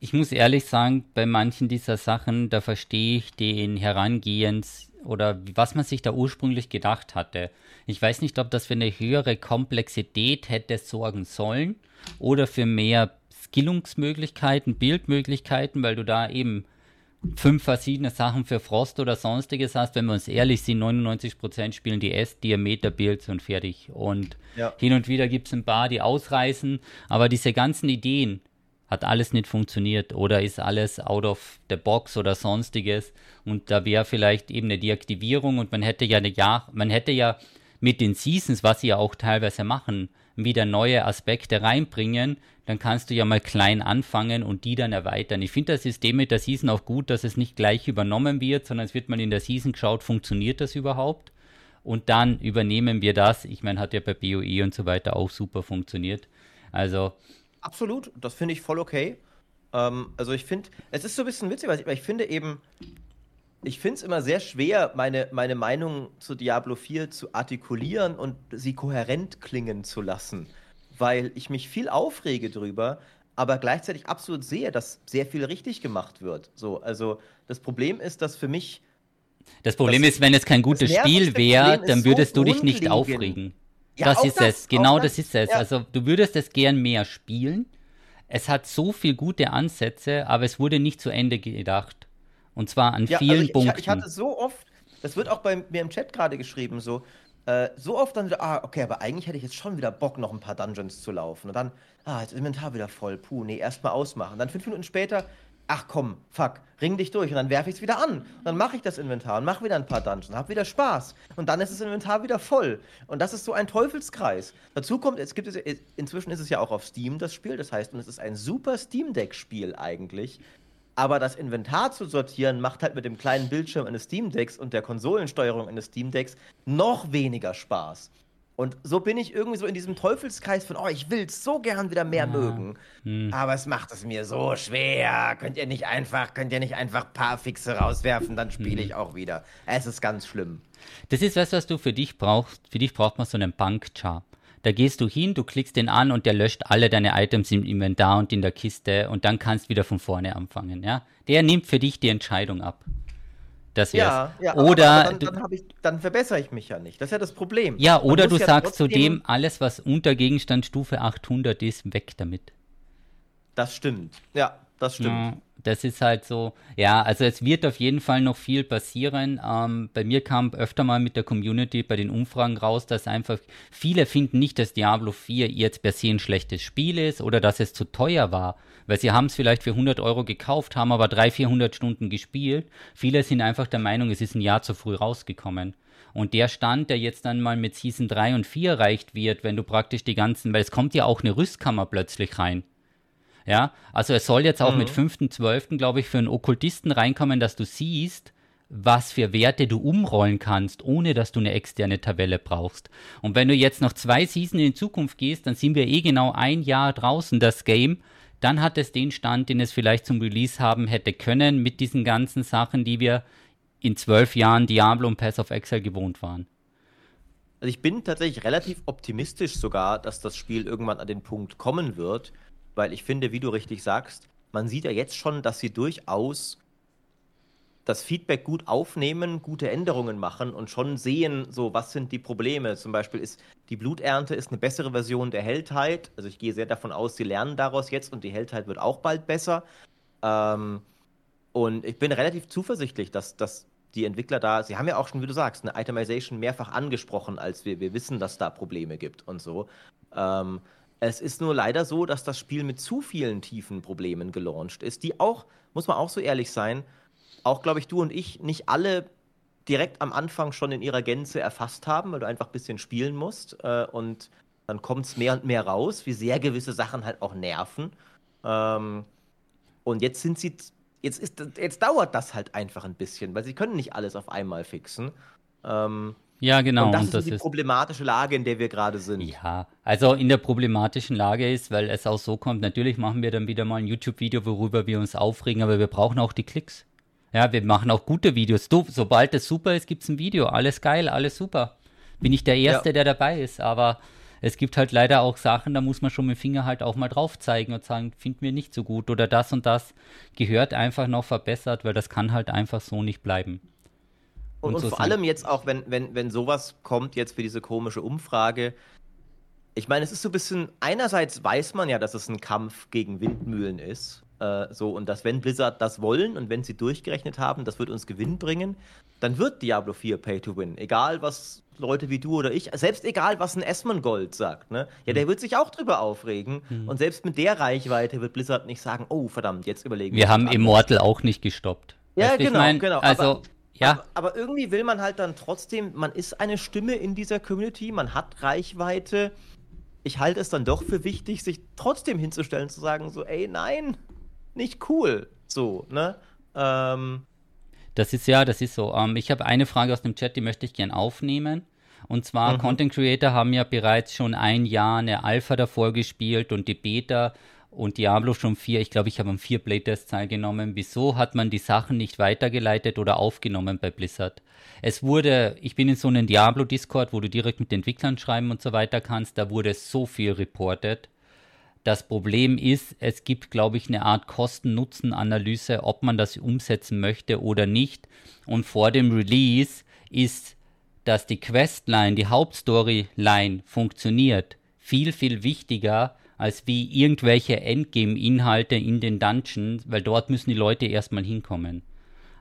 ich muss ehrlich sagen, bei manchen dieser Sachen, da verstehe ich den Herangehens oder was man sich da ursprünglich gedacht hatte. Ich weiß nicht, ob das für eine höhere Komplexität hätte sorgen sollen oder für mehr Skillungsmöglichkeiten, Bildmöglichkeiten, weil du da eben fünf verschiedene Sachen für Frost oder sonstiges hast. Wenn wir uns ehrlich sind, 99% spielen die S-Diameter-Builds und fertig. Und ja. hin und wieder gibt es ein paar, die ausreißen. Aber diese ganzen Ideen, hat alles nicht funktioniert oder ist alles out of the box oder sonstiges und da wäre vielleicht eben eine Deaktivierung und man hätte ja eine Jahr, man hätte ja mit den Seasons, was sie ja auch teilweise machen, wieder neue Aspekte reinbringen, dann kannst du ja mal klein anfangen und die dann erweitern. Ich finde das System mit der Season auch gut, dass es nicht gleich übernommen wird, sondern es wird mal in der Season geschaut, funktioniert das überhaupt? Und dann übernehmen wir das. Ich meine, hat ja bei BOE und so weiter auch super funktioniert. Also Absolut, das finde ich voll okay. Ähm, also ich finde, es ist so ein bisschen witzig, weil ich, weil ich finde eben, ich finde es immer sehr schwer, meine, meine Meinung zu Diablo 4 zu artikulieren und sie kohärent klingen zu lassen, weil ich mich viel aufrege drüber, aber gleichzeitig absolut sehe, dass sehr viel richtig gemacht wird. So, also das Problem ist, dass für mich das Problem das, ist, wenn es kein gutes Spiel wäre, dann würdest so du dich nicht aufregen. Ja, das ist das, es, genau das, das, ist es. Ja. Also du würdest es gern mehr spielen. Es hat so viele gute Ansätze, aber es wurde nicht zu Ende gedacht. Und zwar an ja, vielen also ich, Punkten. Ich hatte so oft, das wird auch bei mir im Chat gerade geschrieben, so, äh, so oft dann ah, okay, aber eigentlich hätte ich jetzt schon wieder Bock, noch ein paar Dungeons zu laufen. Und dann, ah, jetzt Inventar wieder voll, puh, nee, erstmal ausmachen. Dann fünf Minuten später, ach komm, fuck, ring dich durch und dann werfe ich es wieder an. Und dann mache ich das Inventar und mache wieder ein paar Dungeons, habe wieder Spaß. Und dann ist das Inventar wieder voll. Und das ist so ein Teufelskreis. Dazu kommt, es gibt es, inzwischen ist es ja auch auf Steam das Spiel, das heißt, und es ist ein super Steam Deck-Spiel eigentlich. Aber das Inventar zu sortieren macht halt mit dem kleinen Bildschirm eines Steam Decks und der Konsolensteuerung eines Steam Decks noch weniger Spaß. Und so bin ich irgendwie so in diesem Teufelskreis von, oh, ich will so gern wieder mehr ja. mögen. Hm. Aber es macht es mir so schwer. Könnt ihr nicht einfach, könnt ihr nicht einfach ein paar Fixe rauswerfen, dann spiele hm. ich auch wieder. Es ist ganz schlimm. Das ist was, was du für dich brauchst. Für dich braucht man so einen Bankchar. Da gehst du hin, du klickst den an und der löscht alle deine Items im Inventar und in der Kiste und dann kannst du wieder von vorne anfangen, ja? Der nimmt für dich die Entscheidung ab. Das ja, ja, oder aber, aber dann, dann, ich, dann, verbessere ich mich ja nicht. Das ist ja das Problem. Ja, oder du ja sagst zudem, alles, was unter Gegenstandsstufe 800 ist, weg damit. Das stimmt. Ja, das stimmt. Ja, das ist halt so, ja, also es wird auf jeden Fall noch viel passieren. Ähm, bei mir kam öfter mal mit der Community bei den Umfragen raus, dass einfach viele finden nicht, dass Diablo 4 jetzt per se ein schlechtes Spiel ist oder dass es zu teuer war weil sie haben es vielleicht für 100 Euro gekauft, haben aber 300, 400 Stunden gespielt. Viele sind einfach der Meinung, es ist ein Jahr zu früh rausgekommen. Und der Stand, der jetzt dann mal mit Season 3 und 4 erreicht wird, wenn du praktisch die ganzen, weil es kommt ja auch eine Rüstkammer plötzlich rein. Ja, also es soll jetzt auch mhm. mit 5.12., glaube ich, für einen Okkultisten reinkommen, dass du siehst, was für Werte du umrollen kannst, ohne dass du eine externe Tabelle brauchst. Und wenn du jetzt noch zwei Season in Zukunft gehst, dann sind wir eh genau ein Jahr draußen, das Game dann hat es den Stand, den es vielleicht zum Release haben hätte können, mit diesen ganzen Sachen, die wir in zwölf Jahren Diablo und Pass of Exile gewohnt waren. Also ich bin tatsächlich relativ optimistisch sogar, dass das Spiel irgendwann an den Punkt kommen wird, weil ich finde, wie du richtig sagst, man sieht ja jetzt schon, dass sie durchaus das Feedback gut aufnehmen, gute Änderungen machen und schon sehen, so was sind die Probleme. Zum Beispiel ist die Bluternte ist eine bessere Version der Heldheit. Also ich gehe sehr davon aus, sie lernen daraus jetzt und die Heldheit wird auch bald besser. Ähm, und ich bin relativ zuversichtlich, dass, dass die Entwickler da, sie haben ja auch schon, wie du sagst, eine Itemization mehrfach angesprochen, als wir, wir wissen, dass da Probleme gibt und so. Ähm, es ist nur leider so, dass das Spiel mit zu vielen tiefen Problemen gelauncht ist, die auch, muss man auch so ehrlich sein, auch, glaube ich, du und ich nicht alle direkt am Anfang schon in ihrer Gänze erfasst haben, weil du einfach ein bisschen spielen musst. Äh, und dann kommt es mehr und mehr raus, wie sehr gewisse Sachen halt auch nerven. Ähm, und jetzt sind sie jetzt, ist, jetzt dauert das halt einfach ein bisschen, weil sie können nicht alles auf einmal fixen. Ähm, ja, genau. Und das, und das ist die problematische Lage, in der wir gerade sind. Ja, also in der problematischen Lage ist, weil es auch so kommt, natürlich machen wir dann wieder mal ein YouTube-Video, worüber wir uns aufregen, aber wir brauchen auch die Klicks. Ja, wir machen auch gute Videos. Du, sobald es super ist, gibt es ein Video. Alles geil, alles super. Bin ich der Erste, ja. der dabei ist, aber es gibt halt leider auch Sachen, da muss man schon mit dem Finger halt auch mal drauf zeigen und sagen, finden wir nicht so gut oder das und das gehört einfach noch verbessert, weil das kann halt einfach so nicht bleiben. Und, und, so vor allem jetzt auch, wenn, wenn, wenn sowas kommt jetzt für diese komische Umfrage, ich meine, es ist so ein bisschen, einerseits weiß man ja, dass es ein Kampf gegen Windmühlen ist, äh, so, und dass wenn Blizzard das wollen und wenn sie durchgerechnet haben, das wird uns Gewinn bringen, dann wird Diablo 4 Pay to Win. Egal, was Leute wie du oder ich, selbst egal, was ein Esmond sagt, ne? Ja, der mhm. wird sich auch drüber aufregen. Mhm. Und selbst mit der Reichweite wird Blizzard nicht sagen, oh, verdammt, jetzt überlegen wir. Wir haben Immortal auch nicht gestoppt. Ja, weißt, genau, ich mein, genau. Also, ja. Aber, aber, irgendwie will man halt dann trotzdem, man ist eine Stimme in dieser Community, man hat Reichweite. Ich halte es dann doch für wichtig, sich trotzdem hinzustellen, zu sagen, so, ey, nein, nicht cool. So, ne? Ähm, das ist ja, das ist so. Ähm, ich habe eine Frage aus dem Chat, die möchte ich gern aufnehmen. Und zwar, mhm. Content Creator haben ja bereits schon ein Jahr eine Alpha davor gespielt und die Beta und Diablo schon vier. Ich glaube, ich habe am vier Playtests teilgenommen. Wieso hat man die Sachen nicht weitergeleitet oder aufgenommen bei Blizzard? Es wurde, ich bin in so einem Diablo-Discord, wo du direkt mit den Entwicklern schreiben und so weiter kannst, da wurde so viel reportet. Das Problem ist, es gibt, glaube ich, eine Art Kosten-Nutzen-Analyse, ob man das umsetzen möchte oder nicht. Und vor dem Release ist, dass die Questline, die Hauptstoryline funktioniert, viel, viel wichtiger als wie irgendwelche Endgame-Inhalte in den Dungeons, weil dort müssen die Leute erstmal hinkommen.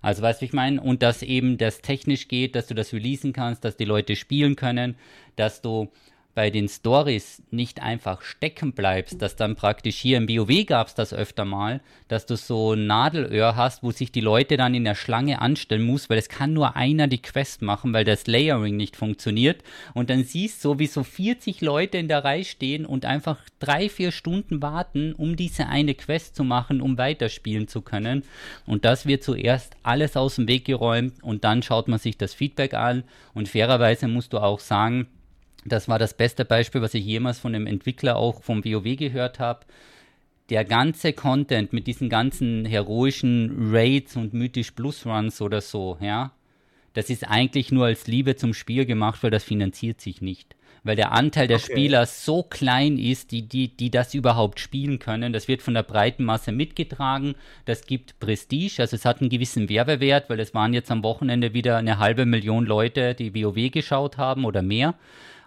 Also weißt du, ich meine, und dass eben das technisch geht, dass du das releasen kannst, dass die Leute spielen können, dass du bei den Stories nicht einfach stecken bleibst, dass dann praktisch hier im WoW gab es das öfter mal, dass du so ein Nadelöhr hast, wo sich die Leute dann in der Schlange anstellen muss, weil es kann nur einer die Quest machen, weil das Layering nicht funktioniert. Und dann siehst du, wie so 40 Leute in der Reihe stehen und einfach drei, vier Stunden warten, um diese eine Quest zu machen, um weiterspielen zu können. Und das wird zuerst alles aus dem Weg geräumt und dann schaut man sich das Feedback an. Und fairerweise musst du auch sagen, das war das beste Beispiel, was ich jemals von einem Entwickler auch vom WoW gehört habe. Der ganze Content mit diesen ganzen heroischen Raids und mythisch Plus Runs oder so, ja, das ist eigentlich nur als Liebe zum Spiel gemacht, weil das finanziert sich nicht weil der Anteil der okay. Spieler so klein ist, die, die, die das überhaupt spielen können. Das wird von der breiten Masse mitgetragen. Das gibt Prestige, also es hat einen gewissen Werbewert, weil es waren jetzt am Wochenende wieder eine halbe Million Leute, die WoW geschaut haben oder mehr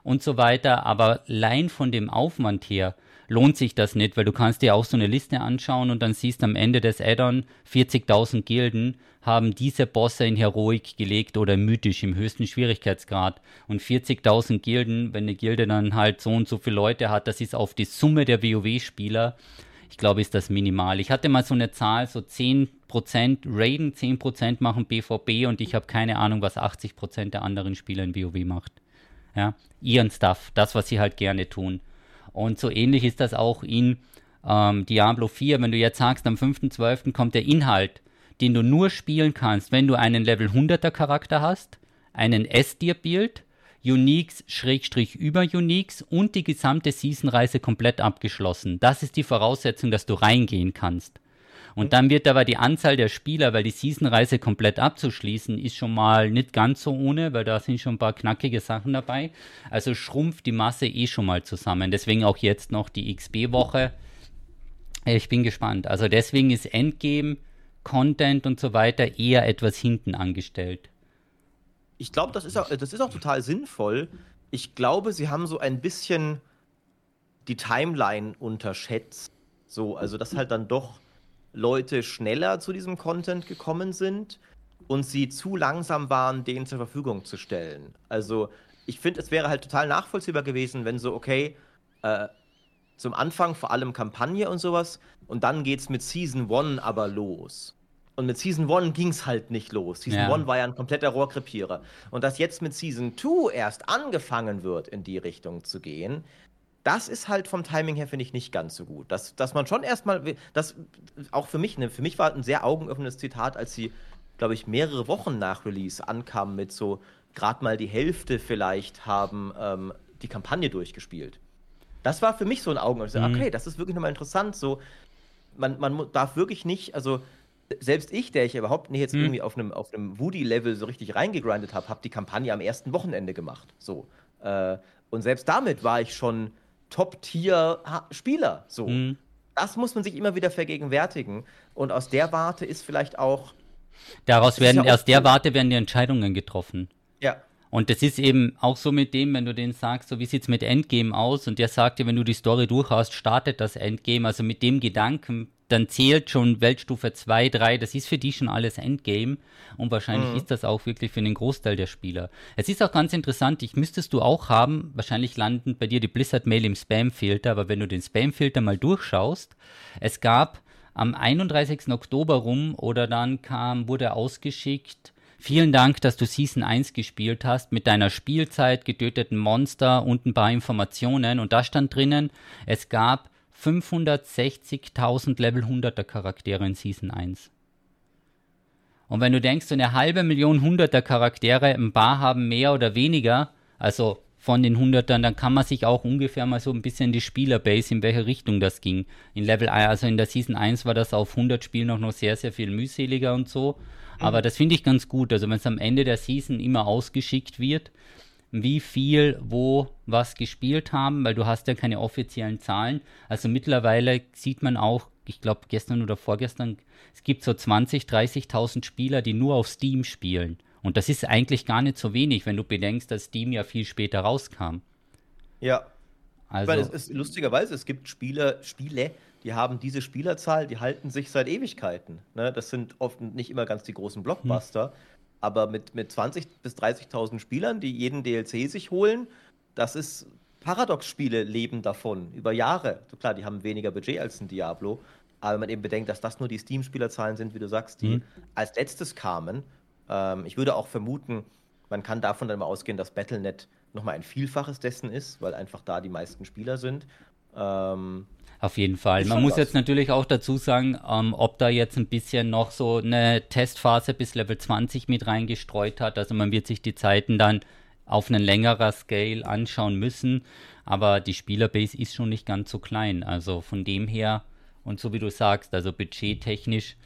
und so weiter. Aber allein von dem Aufwand her lohnt sich das nicht, weil du kannst dir auch so eine Liste anschauen und dann siehst am Ende des Add-on 40.000 Gilden haben diese Bosse in Heroik gelegt oder mythisch im höchsten Schwierigkeitsgrad. Und 40.000 Gilden, wenn eine Gilde dann halt so und so viele Leute hat, das ist auf die Summe der WoW-Spieler. Ich glaube, ist das minimal. Ich hatte mal so eine Zahl, so 10% Raiden, 10% machen BVB und ich habe keine Ahnung, was 80% der anderen Spieler in WoW macht ja, ihren Stuff, das, was sie halt gerne tun. Und so ähnlich ist das auch in ähm, Diablo 4, wenn du jetzt sagst, am 5.12. kommt der Inhalt, den du nur spielen kannst, wenn du einen Level 100er Charakter hast, einen S-Tier-Build, Uniques Schrägstrich über Uniques und die gesamte Season-Reise komplett abgeschlossen. Das ist die Voraussetzung, dass du reingehen kannst. Und dann wird aber die Anzahl der Spieler, weil die Season-Reise komplett abzuschließen, ist schon mal nicht ganz so ohne, weil da sind schon ein paar knackige Sachen dabei. Also schrumpft die Masse eh schon mal zusammen. Deswegen auch jetzt noch die XB-Woche. Ich bin gespannt. Also deswegen ist Endgame, Content und so weiter eher etwas hinten angestellt. Ich glaube, das, ist auch, das ist auch total sinnvoll. Ich glaube, sie haben so ein bisschen die Timeline unterschätzt. So, also dass halt dann doch Leute schneller zu diesem Content gekommen sind und sie zu langsam waren, den zur Verfügung zu stellen. Also ich finde, es wäre halt total nachvollziehbar gewesen, wenn so, okay, äh, zum Anfang vor allem Kampagne und sowas und dann geht's mit Season 1 aber los. Und mit Season 1 ging es halt nicht los. Season ja. 1 war ja ein kompletter Rohrkrepierer. Und dass jetzt mit Season 2 erst angefangen wird, in die Richtung zu gehen, das ist halt vom Timing her, finde ich, nicht ganz so gut. Dass, dass man schon erstmal, das auch für mich, ne, für mich war ein sehr augenöffnendes Zitat, als sie, glaube ich, mehrere Wochen nach Release ankamen mit so, gerade mal die Hälfte vielleicht haben ähm, die Kampagne durchgespielt. Das war für mich so ein Augenöffner. Mhm. Okay, das ist wirklich nochmal interessant. So, man, man darf wirklich nicht, also selbst ich, der ich überhaupt nicht jetzt mhm. irgendwie auf einem, auf einem Woody-Level so richtig reingegrindet habe, habe die Kampagne am ersten Wochenende gemacht. So. Äh, und selbst damit war ich schon Top-Tier-Spieler. So. Mhm. Das muss man sich immer wieder vergegenwärtigen. Und aus der Warte ist vielleicht auch. Daraus werden, ja aus der Warte werden die Entscheidungen getroffen. Ja. Und das ist eben auch so mit dem, wenn du den sagst, so wie sieht es mit Endgame aus? Und der sagt dir, wenn du die Story durch hast, startet das Endgame. Also mit dem Gedanken dann zählt schon Weltstufe 2, 3, das ist für die schon alles Endgame und wahrscheinlich mhm. ist das auch wirklich für den Großteil der Spieler. Es ist auch ganz interessant, ich müsstest du auch haben, wahrscheinlich landen bei dir die Blizzard-Mail im Spam-Filter, aber wenn du den Spam-Filter mal durchschaust, es gab am 31. Oktober rum oder dann kam, wurde ausgeschickt, Vielen Dank, dass du Season 1 gespielt hast mit deiner Spielzeit, getöteten Monster und ein paar Informationen. Und da stand drinnen, es gab 560.000 Level 100er Charaktere in Season 1. Und wenn du denkst, so eine halbe Million 100er Charaktere, ein paar haben mehr oder weniger, also von den 100ern, dann kann man sich auch ungefähr mal so ein bisschen die Spielerbase, in welche Richtung das ging. In Level 1, also in der Season 1 war das auf 100 Spielen noch, noch sehr, sehr viel mühseliger und so. Aber mhm. das finde ich ganz gut. Also wenn es am Ende der Season immer ausgeschickt wird, wie viel wo was gespielt haben, weil du hast ja keine offiziellen Zahlen. Also mittlerweile sieht man auch, ich glaube gestern oder vorgestern, es gibt so 20, 30.000 Spieler, die nur auf Steam spielen. Und das ist eigentlich gar nicht so wenig, wenn du bedenkst, dass Steam ja viel später rauskam. Ja. Also, Weil es ist lustigerweise, es gibt Spiele, Spiele, die haben diese Spielerzahl, die halten sich seit Ewigkeiten. Ne? Das sind oft nicht immer ganz die großen Blockbuster. Hm. Aber mit, mit 20.000 bis 30.000 Spielern, die jeden DLC sich holen, das ist. Paradox-Spiele leben davon über Jahre. So klar, die haben weniger Budget als ein Diablo. Aber wenn man eben bedenkt, dass das nur die Steam-Spielerzahlen sind, wie du sagst, die mhm. als letztes kamen. Ähm, ich würde auch vermuten, man kann davon dann mal ausgehen, dass Battlenet nochmal ein Vielfaches dessen ist, weil einfach da die meisten Spieler sind. Ähm, auf jeden Fall. Man muss was. jetzt natürlich auch dazu sagen, ähm, ob da jetzt ein bisschen noch so eine Testphase bis Level 20 mit reingestreut hat. Also man wird sich die Zeiten dann auf einen längerer Scale anschauen müssen. Aber die Spielerbase ist schon nicht ganz so klein. Also von dem her, und so wie du sagst, also budgettechnisch,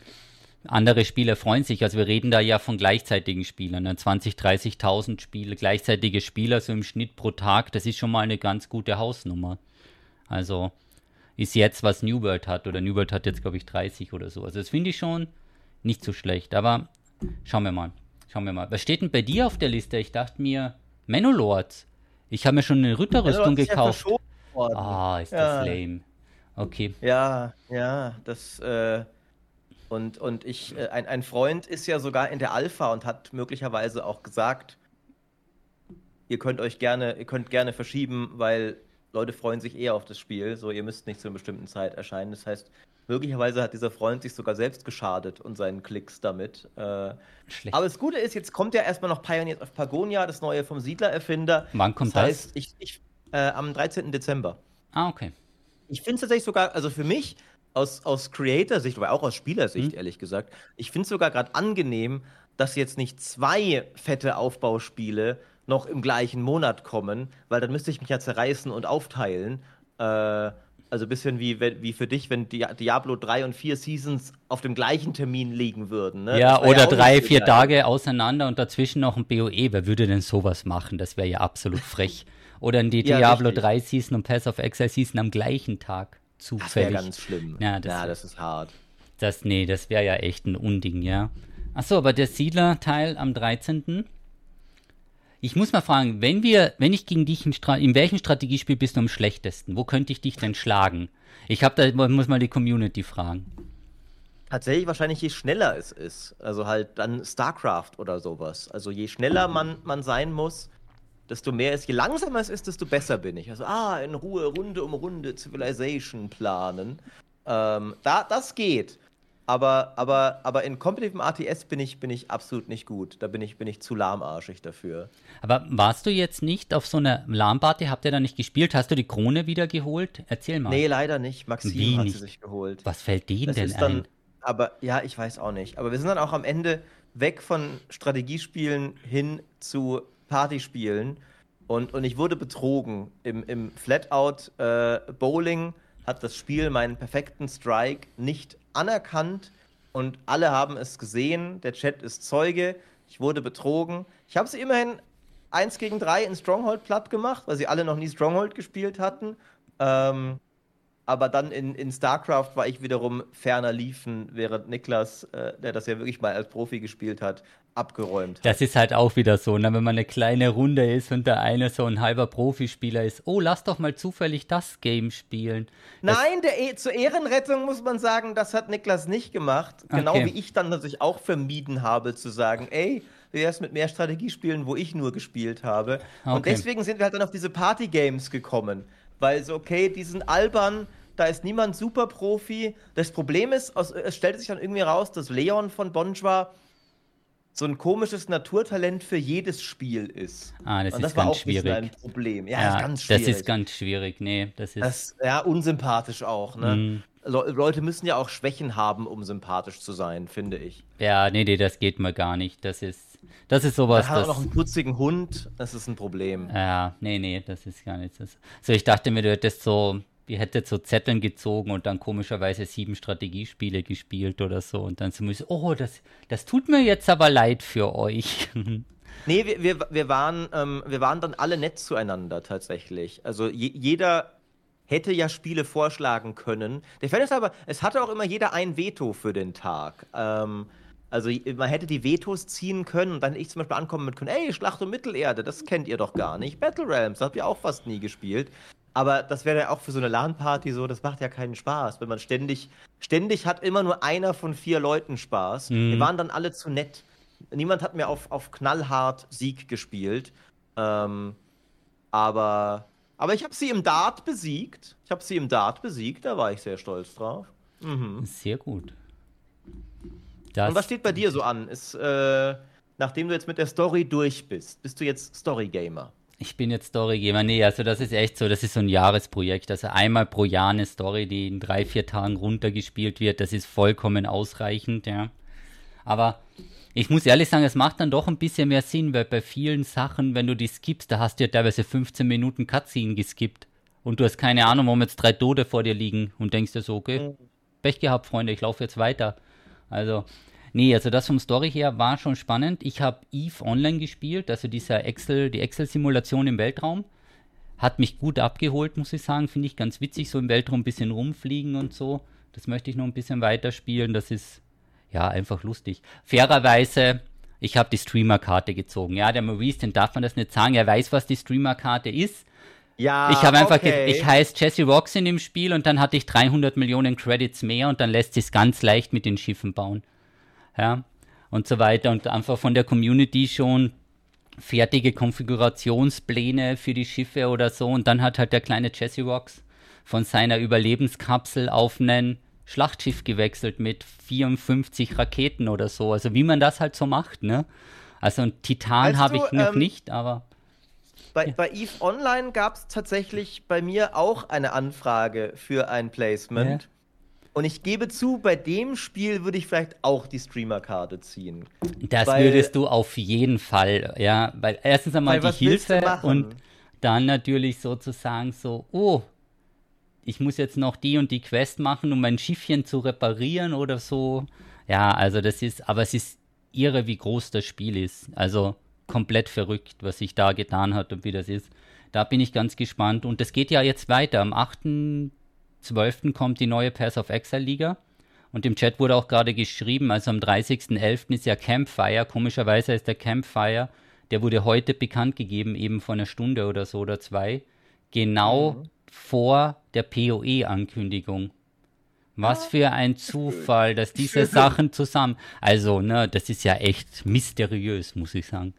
andere Spieler freuen sich. Also wir reden da ja von gleichzeitigen Spielern. 20, 30.000 Spiele, gleichzeitige Spieler so im Schnitt pro Tag, das ist schon mal eine ganz gute Hausnummer. Also ist jetzt, was New World hat. Oder New World hat jetzt, glaube ich, 30 oder so. Also das finde ich schon nicht so schlecht. Aber schauen wir mal. Schauen wir mal. Was steht denn bei dir auf der Liste? Ich dachte mir, Manolords. Ich habe mir schon eine Ritterrüstung gekauft. Ah, ist ja. das lame. Okay. Ja, ja, das, äh, und, und ich, äh, ein, ein Freund ist ja sogar in der Alpha und hat möglicherweise auch gesagt, ihr könnt euch gerne, ihr könnt gerne verschieben, weil Leute freuen sich eher auf das Spiel. So, ihr müsst nicht zu einer bestimmten Zeit erscheinen. Das heißt, möglicherweise hat dieser Freund sich sogar selbst geschadet und seinen Klicks damit. Äh, aber das Gute ist, jetzt kommt ja erstmal noch Pioneers of Pagonia, das neue vom Siedler-Erfinder. Wann kommt das? Heißt, ich, ich, äh, am 13. Dezember. Ah, okay. Ich finde es tatsächlich sogar, also für mich aus, aus Creator-Sicht, aber auch aus Spielersicht, mhm. ehrlich gesagt, ich finde es sogar gerade angenehm, dass jetzt nicht zwei fette Aufbauspiele noch im gleichen Monat kommen, weil dann müsste ich mich ja zerreißen und aufteilen. Äh, also ein bisschen wie, wie für dich, wenn Diablo 3 und 4 Seasons auf dem gleichen Termin liegen würden. Ne? Ja, oder ja drei, vier geil. Tage auseinander und dazwischen noch ein BOE. Wer würde denn sowas machen? Das wäre ja absolut frech. Oder in die ja, Diablo richtig. 3 Season und Pass of Exile Season am gleichen Tag. Zufällig. Das wäre ganz schlimm. Ja, das, ja, das ist hart. Das, nee, das wäre ja echt ein Unding, ja. Achso, aber der Siedler-Teil am 13. Ich muss mal fragen, wenn wir, wenn ich gegen dich in, in welchem Strategiespiel bist du am schlechtesten? Wo könnte ich dich denn schlagen? Ich habe da muss mal die Community fragen. Tatsächlich wahrscheinlich je schneller es ist. Also halt dann StarCraft oder sowas. Also je schneller man, man sein muss, desto mehr ist, je langsamer es ist, desto besser bin ich. Also, ah, in Ruhe, Runde um Runde, Civilization planen. Ähm, da, das geht. Aber, aber, aber in kompetitivem ATS bin ich, bin ich absolut nicht gut. Da bin ich, bin ich zu lahmarschig dafür. Aber warst du jetzt nicht auf so einer LAN-Party? Habt ihr da nicht gespielt? Hast du die Krone wieder geholt? Erzähl mal. Nee, leider nicht. Maxim Wie hat nicht? sie sich geholt. Was fällt denen Das denn ist dann, ein? aber ja, ich weiß auch nicht. Aber wir sind dann auch am Ende weg von Strategiespielen hin zu Partyspielen. Und, und ich wurde betrogen. Im, im Flatout äh, Bowling hat das Spiel meinen perfekten Strike nicht anerkannt. Und alle haben es gesehen. Der Chat ist Zeuge. Ich wurde betrogen. Ich habe sie immerhin 1 gegen 3 in Stronghold platt gemacht, weil sie alle noch nie Stronghold gespielt hatten. Ähm, aber dann in, in StarCraft war ich wiederum ferner liefen, während Niklas, äh, der das ja wirklich mal als Profi gespielt hat, abgeräumt hat. Das ist halt auch wieder so, ne? wenn man eine kleine Runde ist und der eine so ein halber Profispieler ist. Oh, lass doch mal zufällig das Game spielen. Nein, der e zur Ehrenrettung muss man sagen, das hat Niklas nicht gemacht. Genau Okay. wie ich dann natürlich auch vermieden habe zu sagen, ey, wie wär's mit mehr Strategiespielen, wo ich nur gespielt habe. Und Okay. deswegen sind wir halt dann auf diese Party-Games gekommen. Weil so, okay, die sind albern, da ist niemand Superprofi. Das Problem ist, es stellte sich dann irgendwie raus, dass Leon von Bonjwa so ein komisches Naturtalent für jedes Spiel ist. Ah, das Und ist das war ganz auch schwierig. ein Problem. Ja, Ja, ist ganz schwierig. das ist ganz schwierig. Nee, das ist. Das, ja, unsympathisch auch, ne? Mhm. Le Leute müssen ja auch Schwächen haben, um sympathisch zu sein, finde ich. ja, nee, nee, das geht mal gar nicht. Das ist. Das ist sowas, Er hat auch das. noch einen putzigen Hund, das ist ein Problem. Ja, nee, nee, das ist gar nichts. Das, so, ich dachte mir, du hättest so, ihr hättet so Zetteln gezogen und dann komischerweise sieben Strategiespiele gespielt oder so und dann müssen, oh, das, das tut mir jetzt aber leid für euch. Nee, wir, wir, wir, waren, ähm, wir waren dann alle nett zueinander tatsächlich. Also je, jeder hätte ja Spiele vorschlagen können. Der Fan ist aber, es hatte auch immer jeder ein Veto für den Tag. Ähm, also man hätte die Vetos ziehen können und dann hätte ich zum Beispiel ankommen mit können, ey, Schlacht um Mittelerde, das kennt ihr doch gar nicht. Battle Realms, das habt ihr auch fast nie gespielt. Aber das wäre ja auch für so eine LAN-Party so, das macht ja keinen Spaß, wenn man ständig, ständig hat immer nur einer von vier Leuten Spaß. Wir waren dann alle zu nett. Niemand hat mir auf, auf knallhart Sieg gespielt. Ähm, aber, aber ich habe sie im Dart besiegt. Ich habe sie im Dart besiegt, da war ich sehr stolz drauf. Mhm. Sehr gut. Das, Und was steht bei dir so an? Ist, äh, nachdem du jetzt mit der Story durch bist, bist du jetzt Story-Gamer? Ich bin jetzt Storygeber. Nee, also das ist echt so, das ist so ein Jahresprojekt. Also einmal pro Jahr eine Story, die in drei, vier Tagen runtergespielt wird, das ist vollkommen ausreichend, ja. Aber ich muss ehrlich sagen, es macht dann doch ein bisschen mehr Sinn, weil bei vielen Sachen, wenn du die skippst, da hast du ja teilweise 15 Minuten Cutscene geskippt. Und du hast keine Ahnung, warum jetzt drei Tode vor dir liegen und denkst dir so, okay, Pech gehabt, Freunde, ich laufe jetzt weiter. Also, nee, also das vom Story her war schon spannend. Ich habe Eve online gespielt, also dieser Excel, die Excel-Simulation im Weltraum. Hat mich gut abgeholt, muss ich sagen. Finde ich ganz witzig, so im Weltraum ein bisschen rumfliegen und so. Das möchte ich noch ein bisschen weiterspielen. Das ist ja einfach lustig. Fairerweise, ich habe die Streamer-Karte gezogen. Ja, der Maurice, den darf man das nicht sagen. Er weiß, was die Streamer-Karte ist. Ja, Ich habe einfach, okay. ich heiße Jesse Rocks in dem Spiel und dann hatte ich 300 Millionen Credits mehr und dann lässt sich ganz leicht mit den Schiffen bauen. Ja, und so weiter und einfach von der Community schon fertige Konfigurationspläne für die Schiffe oder so und dann hat halt der kleine Jesse Rocks von seiner Überlebenskapsel auf ein Schlachtschiff gewechselt mit 54 Raketen oder so. Also wie man das halt so macht, ne? Also ein Titan habe ich noch ähm, nicht, aber Bei, bei EVE Online gab es tatsächlich bei mir auch eine Anfrage für ein Placement. Ja. Und ich gebe zu, bei dem Spiel würde ich vielleicht auch die Streamer-Karte ziehen. Das Weil- würdest du auf jeden Fall, ja, weil erstens einmal Weil die Hilfe und dann natürlich sozusagen so, oh, ich muss jetzt noch die und die Quest machen, um mein Schiffchen zu reparieren oder so. Ja, also das ist, aber es ist irre, wie groß das Spiel ist. Also komplett verrückt, was sich da getan hat und wie das ist. Da bin ich ganz gespannt. Und das geht ja jetzt weiter. Am 8.12. kommt die neue Pass of Exile Liga. Und im Chat wurde auch gerade geschrieben, also am 30.11. ist ja Campfire. Komischerweise ist der Campfire, der wurde heute bekannt gegeben, eben vor einer Stunde oder so oder zwei. Genau vor der PoE-Ankündigung. Was für ein Zufall, dass diese. Sachen zusammen. Also, ne, das ist ja echt mysteriös, muss ich sagen.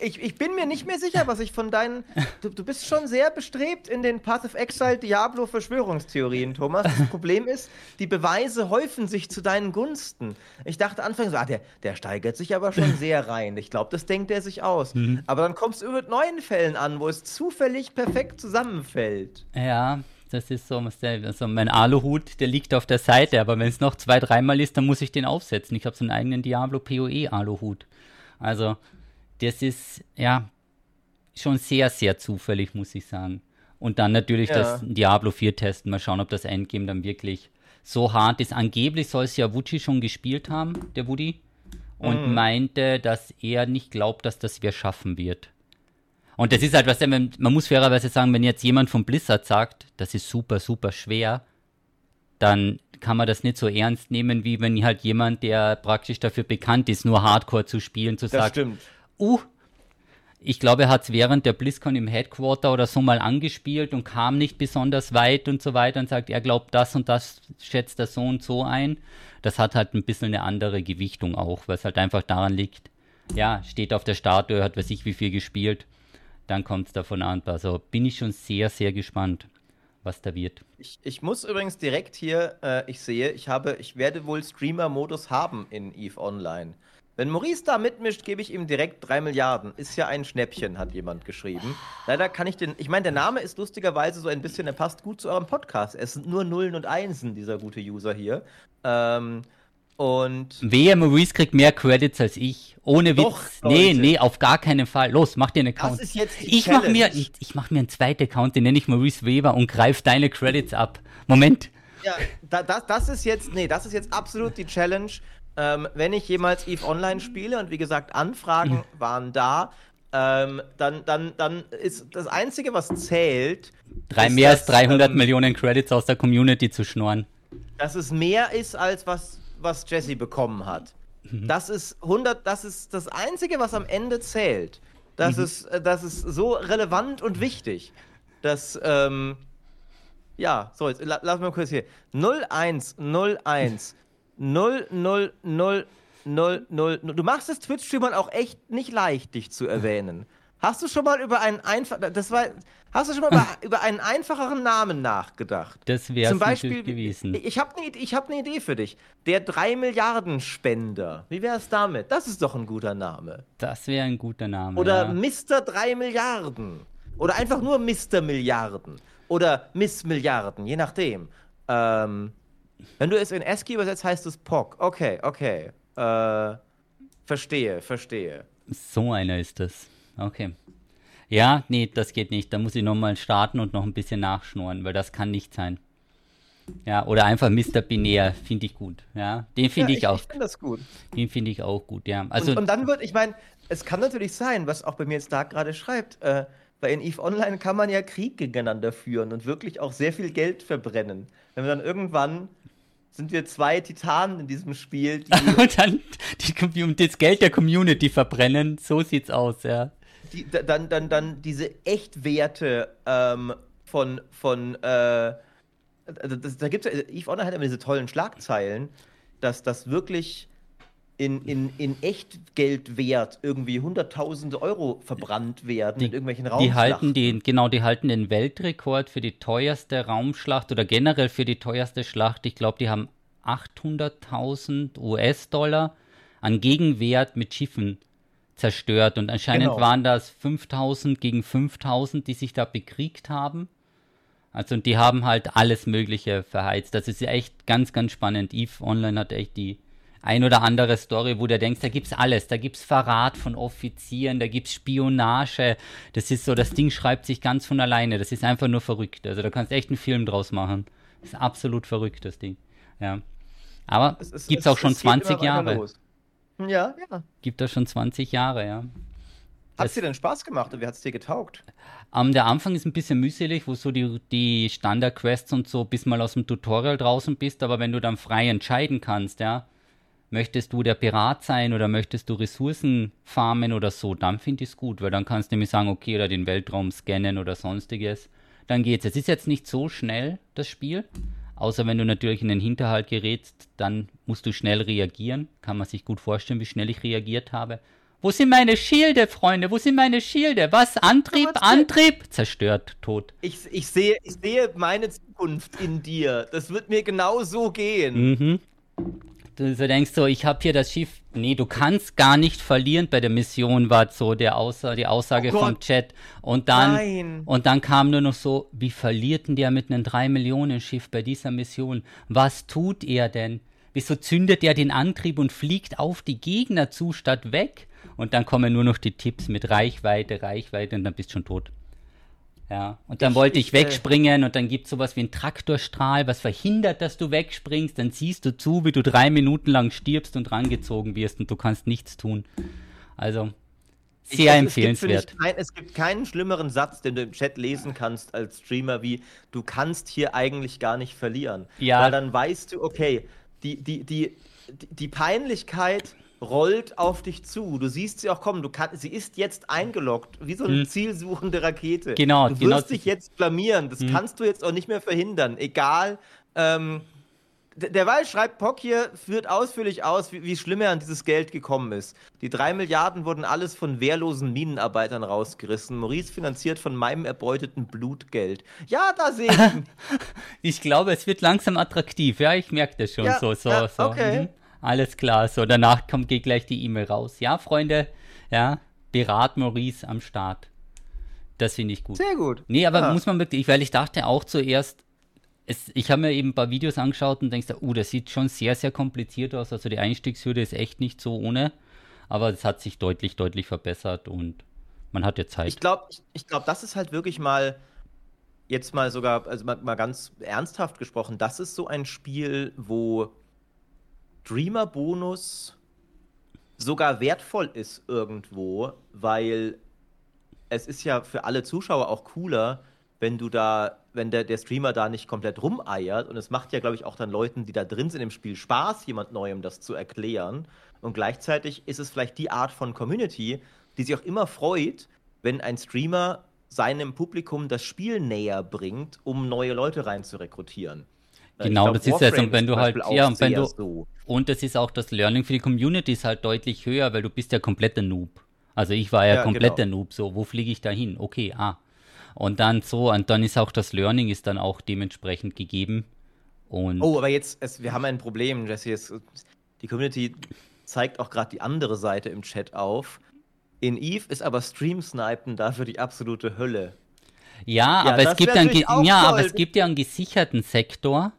Ich, ich bin mir nicht mehr sicher, was ich von deinen. Du, du bist schon sehr bestrebt in den Path of Exile Diablo-Verschwörungstheorien, Thomas. Das Problem ist, die Beweise häufen sich zu deinen Gunsten. Ich dachte anfangs, so, ah, der, der steigert sich aber schon sehr rein. Ich glaube, das denkt er sich aus. Mhm. Aber dann kommst du mit neuen Fällen an, wo es zufällig perfekt zusammenfällt. Ja, das ist so, also mein Aluhut, der liegt auf der Seite, aber wenn es noch zwei, dreimal ist, dann muss ich den aufsetzen. Ich habe so einen eigenen Diablo PoE Aluhut. Also, das ist ja schon sehr, sehr zufällig, muss ich sagen. Und dann natürlich ja. das Diablo 4 testen, mal schauen, ob das Endgame dann wirklich so hart ist. Angeblich soll es ja Wucci schon gespielt haben, der Woody, und mhm. meinte, dass er nicht glaubt, dass das wer schaffen wird. Und das ist halt was, man muss fairerweise sagen, wenn jetzt jemand von Blizzard sagt, das ist super, super schwer, dann kann man das nicht so ernst nehmen, wie wenn halt jemand, der praktisch dafür bekannt ist, nur Hardcore zu spielen, zu sagen, stimmt. Uh, ich glaube, er hat es während der BlizzCon im Headquarter oder so mal angespielt und kam nicht besonders weit und so weiter und sagt, er glaubt das und das schätzt er so und so ein. Das hat halt ein bisschen eine andere Gewichtung auch, weil es halt einfach daran liegt, ja, steht auf der Statue, hat weiß ich wie viel gespielt, dann kommt es davon an. Also bin ich schon sehr, sehr gespannt was da wird. Ich, ich muss übrigens direkt hier, äh, ich sehe, ich habe, ich werde wohl Streamer-Modus haben in EVE Online. Wenn Maurice da mitmischt, gebe ich ihm direkt 3 Milliarden. Ist ja ein Schnäppchen, hat jemand geschrieben. Leider kann ich den. Ich meine, der Name ist lustigerweise so ein bisschen, er passt gut zu eurem Podcast. Es sind nur Nullen und Einsen, dieser gute User hier. Ähm, und. Wehe, Maurice kriegt mehr Credits als ich. Ohne Witz. Doch, nee, nee, auf gar keinen Fall. Los, mach dir einen Account. Das ist jetzt die ich mach mir, ich, ich mach mir einen zweiten Account, den nenne ich Maurice Weber und greif deine Credits ab. Moment. Ja, da, das, das ist jetzt, nee, das ist jetzt absolut die Challenge. Ähm, wenn ich jemals EVE Online spiele und wie gesagt, Anfragen mhm. waren da, ähm, dann, dann, dann ist das Einzige, was zählt. Drei, mehr als 300 ähm, Millionen Credits aus der Community zu schnorren. Dass es mehr ist, als was was Jesse bekommen hat. Mhm. Das ist 100, das ist das Einzige, was am Ende zählt. Das, mhm. ist, äh, das ist so relevant und wichtig, dass, ähm, ja, so, jetzt la, lass mal kurz hier. 0101 000 000 Du machst es Twitch-Streamern auch echt nicht leicht, dich zu erwähnen. Hast du schon mal über einen einfach, das war, hast du schon mal über, über einen einfacheren Namen nachgedacht? Das wäre zum Beispiel gewesen. Ich habe eine hab ne Idee für dich. Der 3 Milliarden Spender. Wie wäre es damit? Das ist doch ein guter Name. Das wäre ein guter Name. Oder ja. Mr. 3 Milliarden. Oder einfach nur Mr. Milliarden. Oder Miss Milliarden, je nachdem. Ähm, wenn du es in ASCII übersetzt, heißt es POC. Okay, okay. Äh, verstehe, verstehe. So einer ist das. Okay. Ja, nee, das geht nicht. Da muss ich nochmal starten und noch ein bisschen nachschnurren, weil das kann nicht sein. Ja, oder einfach Mr. Binär, finde ich gut. Ja, den finde ja, ich, ich, auch. Ich finde das gut. Den finde ich auch gut, ja. Also, und, und dann wird, ich meine, es kann natürlich sein, was auch bei mir jetzt da gerade schreibt, äh, weil in EVE Online kann man ja Krieg gegeneinander führen und wirklich auch sehr viel Geld verbrennen. Wenn wir dann irgendwann sind wir zwei Titanen in diesem Spiel. Die und dann die, das Geld der Community verbrennen. So sieht's aus, ja die, dann, dann, dann diese Echtwerte ähm, von, von äh, das, da gibt es, Eve Honor hat immer diese tollen Schlagzeilen, dass das wirklich in, in, in Echtgeldwert irgendwie hunderttausende Euro verbrannt werden die, in irgendwelchen Raumschlachten. Die halten den, genau, die halten den Weltrekord für die teuerste Raumschlacht oder generell für die teuerste Schlacht. Ich glaube, die haben 800.000 US-Dollar an Gegenwert mit Schiffen zerstört. Und anscheinend genau. waren das 5000 gegen 5000, die sich da bekriegt haben. Also, und die haben halt alles Mögliche verheizt. Das ist ja echt ganz, ganz spannend. Eve Online hat echt die ein oder andere Story, wo du denkst, da gibt's alles. Da gibt's Verrat von Offizieren, da gibt's Spionage. Das ist so, das Ding schreibt sich ganz von alleine. Das ist einfach nur verrückt. Also, da kannst du echt einen Film draus machen. Das ist absolut verrückt, das Ding. Ja. Aber es ist, gibt's es, auch schon 20 Jahre. Los. Ja, ja. Gibt das schon 20 Jahre, ja. Hat es dir denn Spaß gemacht und wie hat es dir getaugt? Um, der Anfang ist ein bisschen mühselig, wo so die, die Standard-Quests und so, bis mal aus dem Tutorial draußen bist, aber wenn du dann frei entscheiden kannst, ja, möchtest du der Pirat sein oder möchtest du Ressourcen farmen oder so, dann finde ich es gut, weil dann kannst du nämlich sagen, okay, oder den Weltraum scannen oder sonstiges. Dann geht's. Es ist jetzt nicht so schnell, das Spiel, Außer wenn du natürlich in den Hinterhalt gerätst, dann musst du schnell reagieren. Kann man sich gut vorstellen, wie schnell ich reagiert habe. Wo sind meine Schilde, Freunde? Wo sind meine Schilde? Was? Antrieb, Antrieb? Zerstört, tot. Ich, ich, sehe, ich sehe meine Zukunft in dir. Das wird mir genau so gehen. Mhm. Du so denkst so, ich habe hier das Schiff. Nee, du kannst gar nicht verlieren bei der Mission, war so der Aussa die Aussage oh vom Chat. Und dann, Nein. und dann kam nur noch so, wie verliert denn der mit einem 3-Millionen-Schiff bei dieser Mission? Was tut er denn? Wieso zündet er den Antrieb und fliegt auf die Gegner zu statt weg? Und dann kommen nur noch die Tipps mit Reichweite, Reichweite und dann bist du schon tot. Ja, und dann ich, wollte ich, ich wegspringen äh, und dann gibt es sowas wie einen Traktorstrahl, was verhindert, dass du wegspringst. Dann siehst du zu, wie du drei Minuten lang stirbst und rangezogen wirst und du kannst nichts tun. Also, sehr ich, empfehlenswert. Es gibt, kein, es gibt keinen schlimmeren Satz, den du im Chat lesen kannst als Streamer, wie du kannst hier eigentlich gar nicht verlieren. Ja. Weil dann weißt du, okay, die, die, die, die Peinlichkeit rollt auf dich zu. Du siehst sie auch kommen. Du kann, sie ist jetzt eingeloggt, wie so eine hm. zielsuchende Rakete. Genau. Du genau. wirst dich jetzt blamieren. Das hm. kannst du jetzt auch nicht mehr verhindern. Egal. Ähm, derweil schreibt Pock hier, führt ausführlich aus, wie, wie, schlimm er an dieses Geld gekommen ist. Die drei Milliarden wurden alles von wehrlosen Minenarbeitern rausgerissen. Maurice finanziert von meinem erbeuteten Blutgeld. Ja, da sehe ich. ich glaube, es wird langsam attraktiv. Ja, ich merke das schon. Ja, so, so, ja, so. Okay. Mhm. Alles klar, so danach kommt geht gleich die E-Mail raus. Ja, Freunde, ja, Berat Maurice am Start. Das finde ich gut. Sehr gut. Nee, aber ja. muss man wirklich, weil ich dachte auch zuerst, es, ich habe mir eben ein paar Videos angeschaut und denkst, uh, das sieht schon sehr, sehr kompliziert aus. Also die Einstiegshürde ist echt nicht so ohne. Aber es hat sich deutlich, deutlich verbessert und man hat ja Zeit. Ich glaube, ich, ich glaub, das ist halt wirklich mal, jetzt mal sogar, also mal, mal ganz ernsthaft gesprochen, das ist so ein Spiel, wo Streamer-Bonus sogar wertvoll ist irgendwo, weil es ist ja für alle Zuschauer auch cooler, wenn du da, wenn der, der Streamer da nicht komplett rumeiert. Und es macht ja, glaube ich, auch dann Leuten, die da drin sind im Spiel, Spaß, jemand Neuem das zu erklären. Und gleichzeitig ist es vielleicht die Art von Community, die sich auch immer freut, wenn ein Streamer seinem Publikum das Spiel näher bringt, um neue Leute rein zu rekrutieren. Genau, glaub, das ist ja so, wenn du halt, ja, und wenn du, so. und das ist auch das Learning für die Community ist halt deutlich höher, weil du bist ja kompletter Noob. Also ich war ja, ja kompletter genau. Noob, so, wo fliege ich da hin? Okay, ah. Und dann so, und dann ist auch das Learning ist dann auch dementsprechend gegeben. Und oh, aber jetzt, es, wir haben ein Problem, Jesse. Es, die Community zeigt auch gerade die andere Seite im Chat auf. In Eve ist aber Stream-Snipen dafür die absolute Hölle. Ja, ja aber es gibt einen, ja, aber es gibt ja einen gesicherten Sektor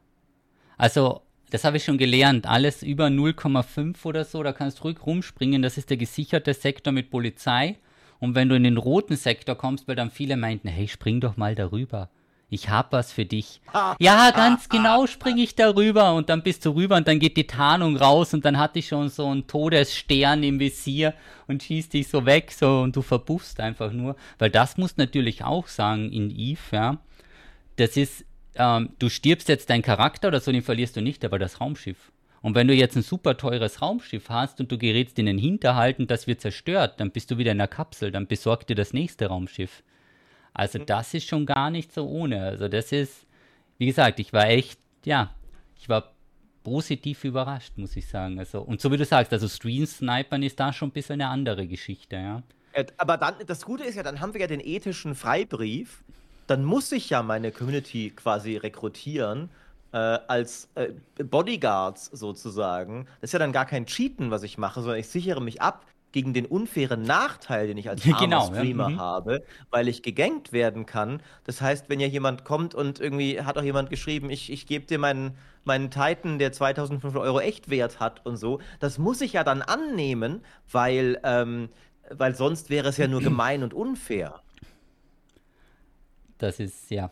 also, das habe ich schon gelernt. Alles über 0,5 oder so, da kannst du ruhig rumspringen. Das ist der gesicherte Sektor mit Polizei. Und wenn du in den roten Sektor kommst, weil dann viele meinten, hey, spring doch mal darüber. Ich hab was für dich. ja, ganz genau springe ich darüber und dann bist du rüber und dann geht die Tarnung raus und dann hatte ich schon so einen Todesstern im Visier und schießt dich so weg so und du verbuffst einfach nur. Weil das muss natürlich auch sagen in Eve, ja. Das ist ähm, du stirbst jetzt deinen Charakter oder so, den verlierst du nicht, aber das Raumschiff. Und wenn du jetzt ein super teures Raumschiff hast und du gerätst in den Hinterhalt und das wird zerstört, dann bist du wieder in der Kapsel, dann besorg dir das nächste Raumschiff. Also mhm. das ist schon gar nicht so ohne. Also das ist, wie gesagt, ich war echt, ja, ich war positiv überrascht, muss ich sagen. Also, und so wie du sagst, also Stream-Snipern ist da schon ein bisschen eine andere Geschichte, ja. Aber dann, das Gute ist ja, dann haben wir ja den ethischen Freibrief, dann muss ich ja meine Community quasi rekrutieren äh, als äh, Bodyguards sozusagen. Das ist ja dann gar kein Cheaten, was ich mache, sondern ich sichere mich ab gegen den unfairen Nachteil, den ich als genau, Streamer ja. mhm. habe, weil ich gegankt werden kann. Das heißt, wenn ja jemand kommt und irgendwie hat auch jemand geschrieben, ich, ich gebe dir meinen, meinen Titan, der 2500 Euro Echtwert hat und so, das muss ich ja dann annehmen, weil, ähm, weil sonst wäre es ja nur gemein und unfair. Das ist, ja.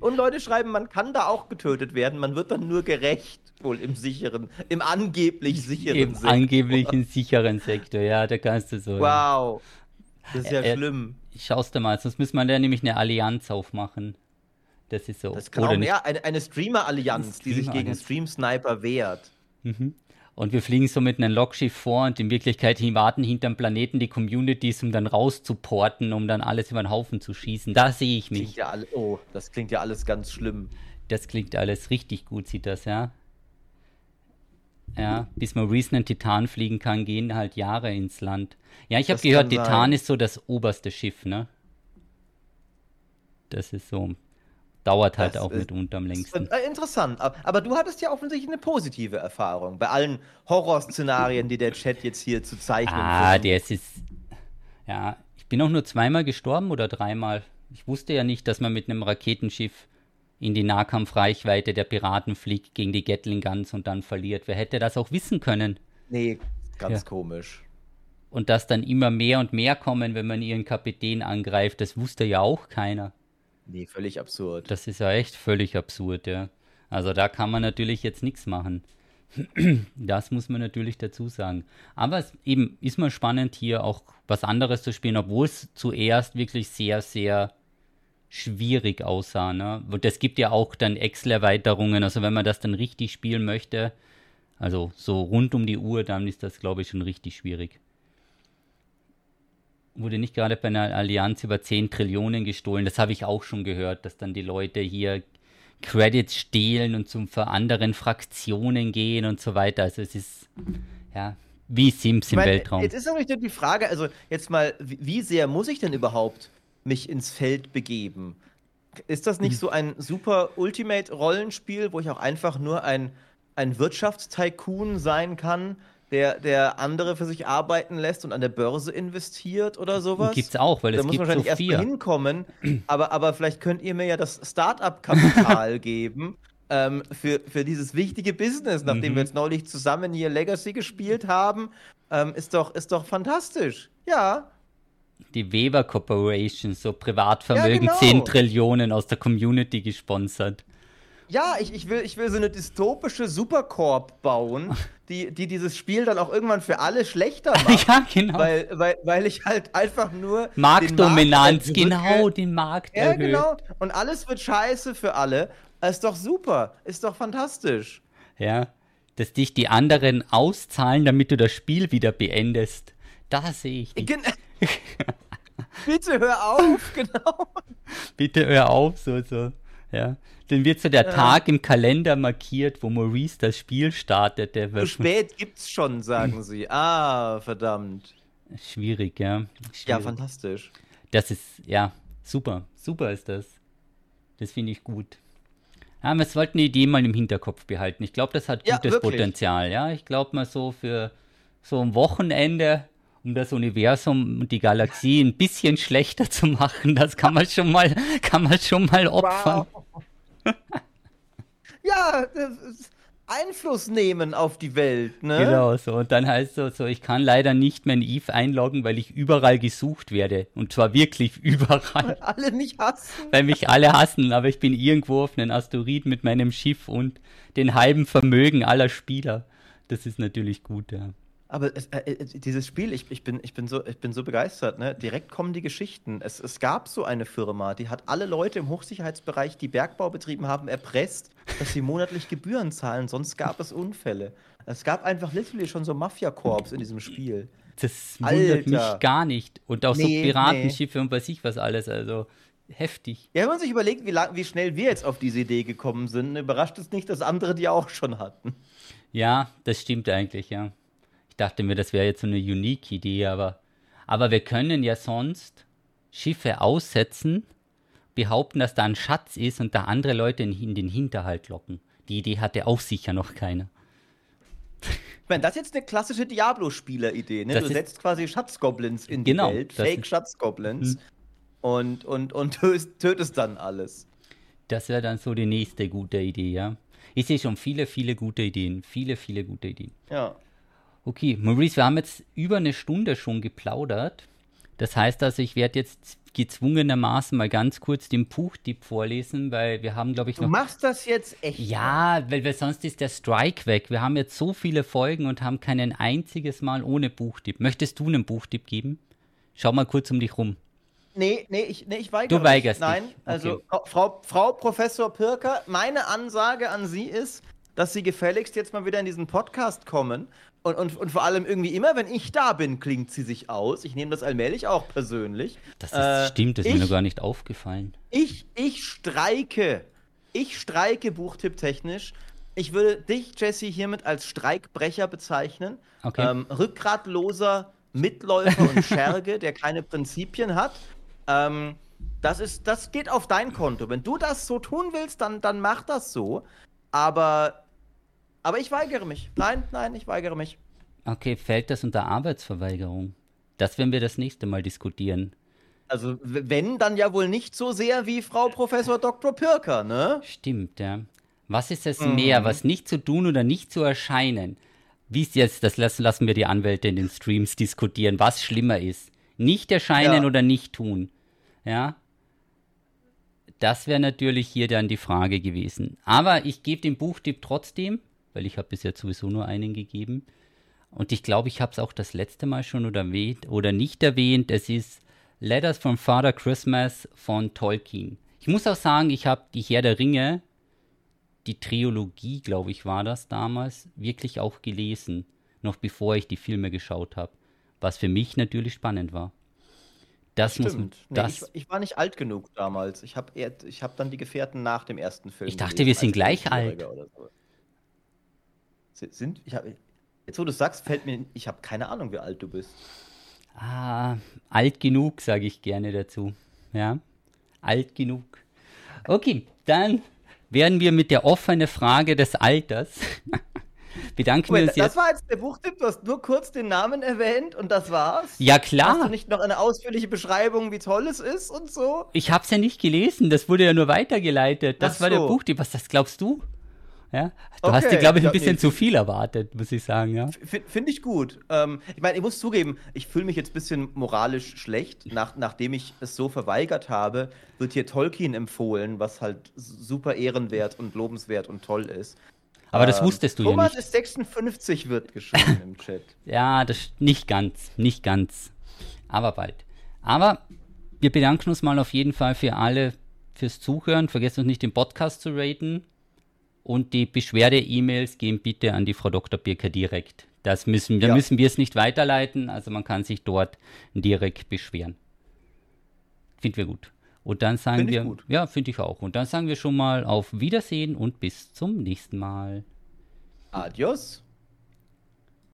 Und Leute schreiben, man kann da auch getötet werden, man wird dann nur gerecht, wohl im sicheren, im angeblich sicheren Im Sektor. Im angeblichen sicheren Sektor, ja, da kannst du so. Wow. Das ist ja äh, schlimm. Schaust du mal, sonst müssen wir da nämlich eine Allianz aufmachen. Das ist so. Das kann auch mehr, eine, eine Streamer-Allianz, Streamer die sich gegen Stream-Sniper wehrt. Mhm. Und wir fliegen so mit einem Logschiff vor und in Wirklichkeit warten hinterm Planeten die Communities, um dann rauszuporten, um dann alles über den Haufen zu schießen. Da sehe ich mich. Ja alle, oh, das klingt ja alles ganz schlimm. Das klingt alles richtig gut, sieht das, ja. Ja, bis Maurice einen Titan fliegen kann, gehen halt Jahre ins Land. Ja, ich habe gehört, Titan sein. ist so das oberste Schiff, ne? Das ist so. Dauert halt das auch mitunter am längsten. Äh, interessant. Aber du hattest ja offensichtlich eine positive Erfahrung bei allen Horrorszenarien, die der Chat jetzt hier zu zeichnen Ah, der ist. Ja, ich bin auch nur zweimal gestorben oder dreimal. Ich wusste ja nicht, dass man mit einem Raketenschiff in die Nahkampfreichweite der Piraten fliegt gegen die Gatling Guns und dann verliert. Wer hätte das auch wissen können? Nee, ganz ja. komisch. Und dass dann immer mehr und mehr kommen, wenn man ihren Kapitän angreift, das wusste ja auch keiner. Nee, völlig absurd. Das ist ja echt völlig absurd, ja. Also da kann man natürlich jetzt nichts machen. Das muss man natürlich dazu sagen. Aber es eben ist mal spannend, hier auch was anderes zu spielen, obwohl es zuerst wirklich sehr, sehr schwierig aussah. Ne? Und es gibt ja auch dann Excel-Erweiterungen, also wenn man das dann richtig spielen möchte, also so rund um die Uhr, dann ist das, glaube ich, schon richtig schwierig. Wurde nicht gerade bei einer Allianz über 10 Trillionen gestohlen, das habe ich auch schon gehört, dass dann die Leute hier Credits stehlen und zum für anderen Fraktionen gehen und so weiter. Also es ist, ja, wie Sims im meine, Weltraum. Jetzt ist nicht die Frage, also jetzt mal, wie sehr muss ich denn überhaupt mich ins Feld begeben. Ist das nicht hm. so ein super Ultimate-Rollenspiel, wo ich auch einfach nur ein, ein Wirtschaftstycoon sein kann, der, der andere für sich arbeiten lässt und an der Börse investiert oder sowas? Gibt's auch, weil da es gibt Da muss man wahrscheinlich so erst hinkommen. Aber, aber vielleicht könnt ihr mir ja das Startup-Kapital geben ähm, für, für dieses wichtige Business, nachdem mhm. wir jetzt neulich zusammen hier Legacy gespielt haben. Ähm, ist, doch, ist doch fantastisch. Ja, die Weber Corporation, so Privatvermögen, ja, genau. 10 Trillionen aus der Community gesponsert. Ja, ich, ich, will, ich will so eine dystopische Supercorp bauen, die, die dieses Spiel dann auch irgendwann für alle schlechter macht. ja, genau. Weil, weil, weil ich halt einfach nur. Marktdominanz, den genau, den Markt. Ja, erhöht. genau. Und alles wird scheiße für alle. ist doch super. Ist doch fantastisch. Ja. Dass dich die anderen auszahlen, damit du das Spiel wieder beendest. Da sehe ich dich. Bitte hör auf, genau. Bitte hör auf, so, so. Ja. Dann wird so der ja. Tag im Kalender markiert, wo Maurice das Spiel startet. Der wird Zu spät gibt's schon, sagen sie. Ah, verdammt. Schwierig, ja. Schwierig. Ja, fantastisch. Das ist, ja, super. Super ist das. Das finde ich gut. Ja, wir sollten die Idee mal im Hinterkopf behalten. Ich glaube, das hat gutes ja, Potenzial. Ja, ich glaube mal so für so ein Wochenende um das Universum und die Galaxie ein bisschen schlechter zu machen. Das kann man schon mal, kann man schon mal opfern. Wow. ja, Einfluss nehmen auf die Welt, ne? Genau, so. Und dann heißt es so, ich kann leider nicht mehr in Eve einloggen, weil ich überall gesucht werde. Und zwar wirklich überall. Weil alle mich hassen. Weil mich alle hassen, aber ich bin irgendwo auf einem Asteroid mit meinem Schiff und den halben Vermögen aller Spieler. Das ist natürlich gut, ja. Aber es, äh, äh, dieses Spiel, ich, ich, bin, ich, bin so, ich bin so begeistert, ne? Direkt kommen die Geschichten. Es, es gab so eine Firma, die hat alle Leute im Hochsicherheitsbereich, die Bergbau betrieben haben, erpresst, dass sie monatlich Gebühren zahlen, sonst gab es Unfälle. Es gab einfach literally schon so Mafia-Korps in diesem Spiel. Das wundert Alter. mich gar nicht. Und auch nee, so Piratenschiffe nee. und weiß ich was alles, also heftig. Ja, wenn man sich überlegt, wie, lang, wie schnell wir jetzt auf diese Idee gekommen sind, überrascht es nicht, dass andere die auch schon hatten. Ja, das stimmt eigentlich, ja dachte mir, das wäre jetzt so eine unique Idee, aber, aber wir können ja sonst Schiffe aussetzen, behaupten, dass da ein Schatz ist und da andere Leute in, in den Hinterhalt locken. Die Idee hatte auch sicher noch keiner. Ich meine, das ist jetzt eine klassische Diablo-Spieler-Idee. Ne? Du setzt quasi Schatzgoblins in genau, die Welt, Fake-Schatzgoblins, hm. und, und, und tötest, tötest dann alles. Das wäre dann so die nächste gute Idee, ja. Ich sehe schon viele, viele gute Ideen. Viele, viele gute Ideen. Ja. Okay, Maurice, wir haben jetzt über eine Stunde schon geplaudert. Das heißt also, ich werde jetzt gezwungenermaßen mal ganz kurz den Buchtipp vorlesen, weil wir haben, glaube ich, noch. Du machst das jetzt echt? Ja, weil, weil sonst ist der Strike weg. Wir haben jetzt so viele Folgen und haben kein einziges Mal ohne Buchtipp. Möchtest du einen Buchtipp geben? Schau mal kurz um dich rum. Nee, nee, ich, nee, ich weigere Du weigerst mich. Nein, dich. also Frau, Frau Professor Pirker, meine Ansage an Sie ist, dass Sie gefälligst jetzt mal wieder in diesen Podcast kommen und, und, und vor allem irgendwie immer, wenn ich da bin, klingt sie sich aus. Ich nehme das allmählich auch persönlich. Das ist, äh, stimmt, das ist ich, mir noch gar nicht aufgefallen. Ich, ich streike. Ich streike buchtipptechnisch ich würde dich, Jesse, hiermit als Streikbrecher bezeichnen. Okay. Ähm, rückgratloser Mitläufer und Scherge, der keine Prinzipien hat. Ähm, das, ist, das geht auf dein Konto. Wenn du das so tun willst, dann, dann mach das so. Aber, aber ich weigere mich. Nein, nein, ich weigere mich. Okay, fällt das unter Arbeitsverweigerung? Das werden wir das nächste Mal diskutieren. Also, wenn, dann ja wohl nicht so sehr wie Frau Professor Dr. Pirker, ne? Stimmt, ja. Was ist es mhm. mehr, was nicht zu tun oder nicht zu erscheinen? Wie es jetzt, das lassen wir die Anwälte in den Streams diskutieren, was schlimmer ist. Nicht erscheinen ja. oder nicht tun. Ja. Das wäre natürlich hier dann die Frage gewesen. Aber ich gebe den Buchtipp trotzdem, weil ich habe bis jetzt sowieso nur einen gegeben. Und ich glaube, ich habe es auch das letzte Mal schon oder, erwähnt, oder nicht erwähnt. Es ist Letters from Father Christmas von Tolkien. Ich muss auch sagen, ich habe die Herr der Ringe die Trilogie, glaube ich, war das damals, wirklich auch gelesen, noch bevor ich die Filme geschaut habe. Was für mich natürlich spannend war. Das Stimmt. muss das nee, ich, ich, war nicht alt genug damals. Ich habe hab dann die Gefährten nach dem ersten Film. Ich dachte, wir sind gleich alt. So. Sind, ich hab, jetzt, wo du sagst, fällt mir, ich habe keine Ahnung, wie alt du bist. Ah, alt genug, sage ich gerne dazu. Ja, alt genug. Okay, dann werden wir mit der offenen Frage des Alters bedanken Moment, wir uns jetzt. Das war jetzt der Buchtipp, du hast nur kurz den Namen erwähnt und das war's? Ja, klar. Hast du nicht noch eine ausführliche Beschreibung, wie toll es ist und so? Ich hab's ja nicht gelesen, das wurde ja nur weitergeleitet. Das so. war der Buchtipp. Was das glaubst du? Ja? Du okay. hast dir, glaube ich, ein bisschen nee. zu viel erwartet, muss ich sagen. Ja? Finde ich gut. Ähm, ich meine, ich muss zugeben, ich fühle mich jetzt ein bisschen moralisch schlecht. Nach, nachdem ich es so verweigert habe, wird hier Tolkien empfohlen, was halt super ehrenwert und lobenswert und toll ist. Aber das ähm, wusstest du Thomas ja nicht. ist 56 wird geschrieben im Chat. Ja, das nicht ganz, nicht ganz. Aber bald. Aber wir bedanken uns mal auf jeden Fall für alle fürs Zuhören. Vergesst uns nicht, den Podcast zu raten. Und die Beschwerde-E-Mails gehen bitte an die Frau Dr. Birker direkt. Das müssen, da ja. müssen wir es nicht weiterleiten, also man kann sich dort direkt beschweren. Finden wir gut. Und dann sagen find wir, gut. ja, finde ich auch. Und dann sagen wir schon mal auf Wiedersehen und bis zum nächsten Mal. Adios.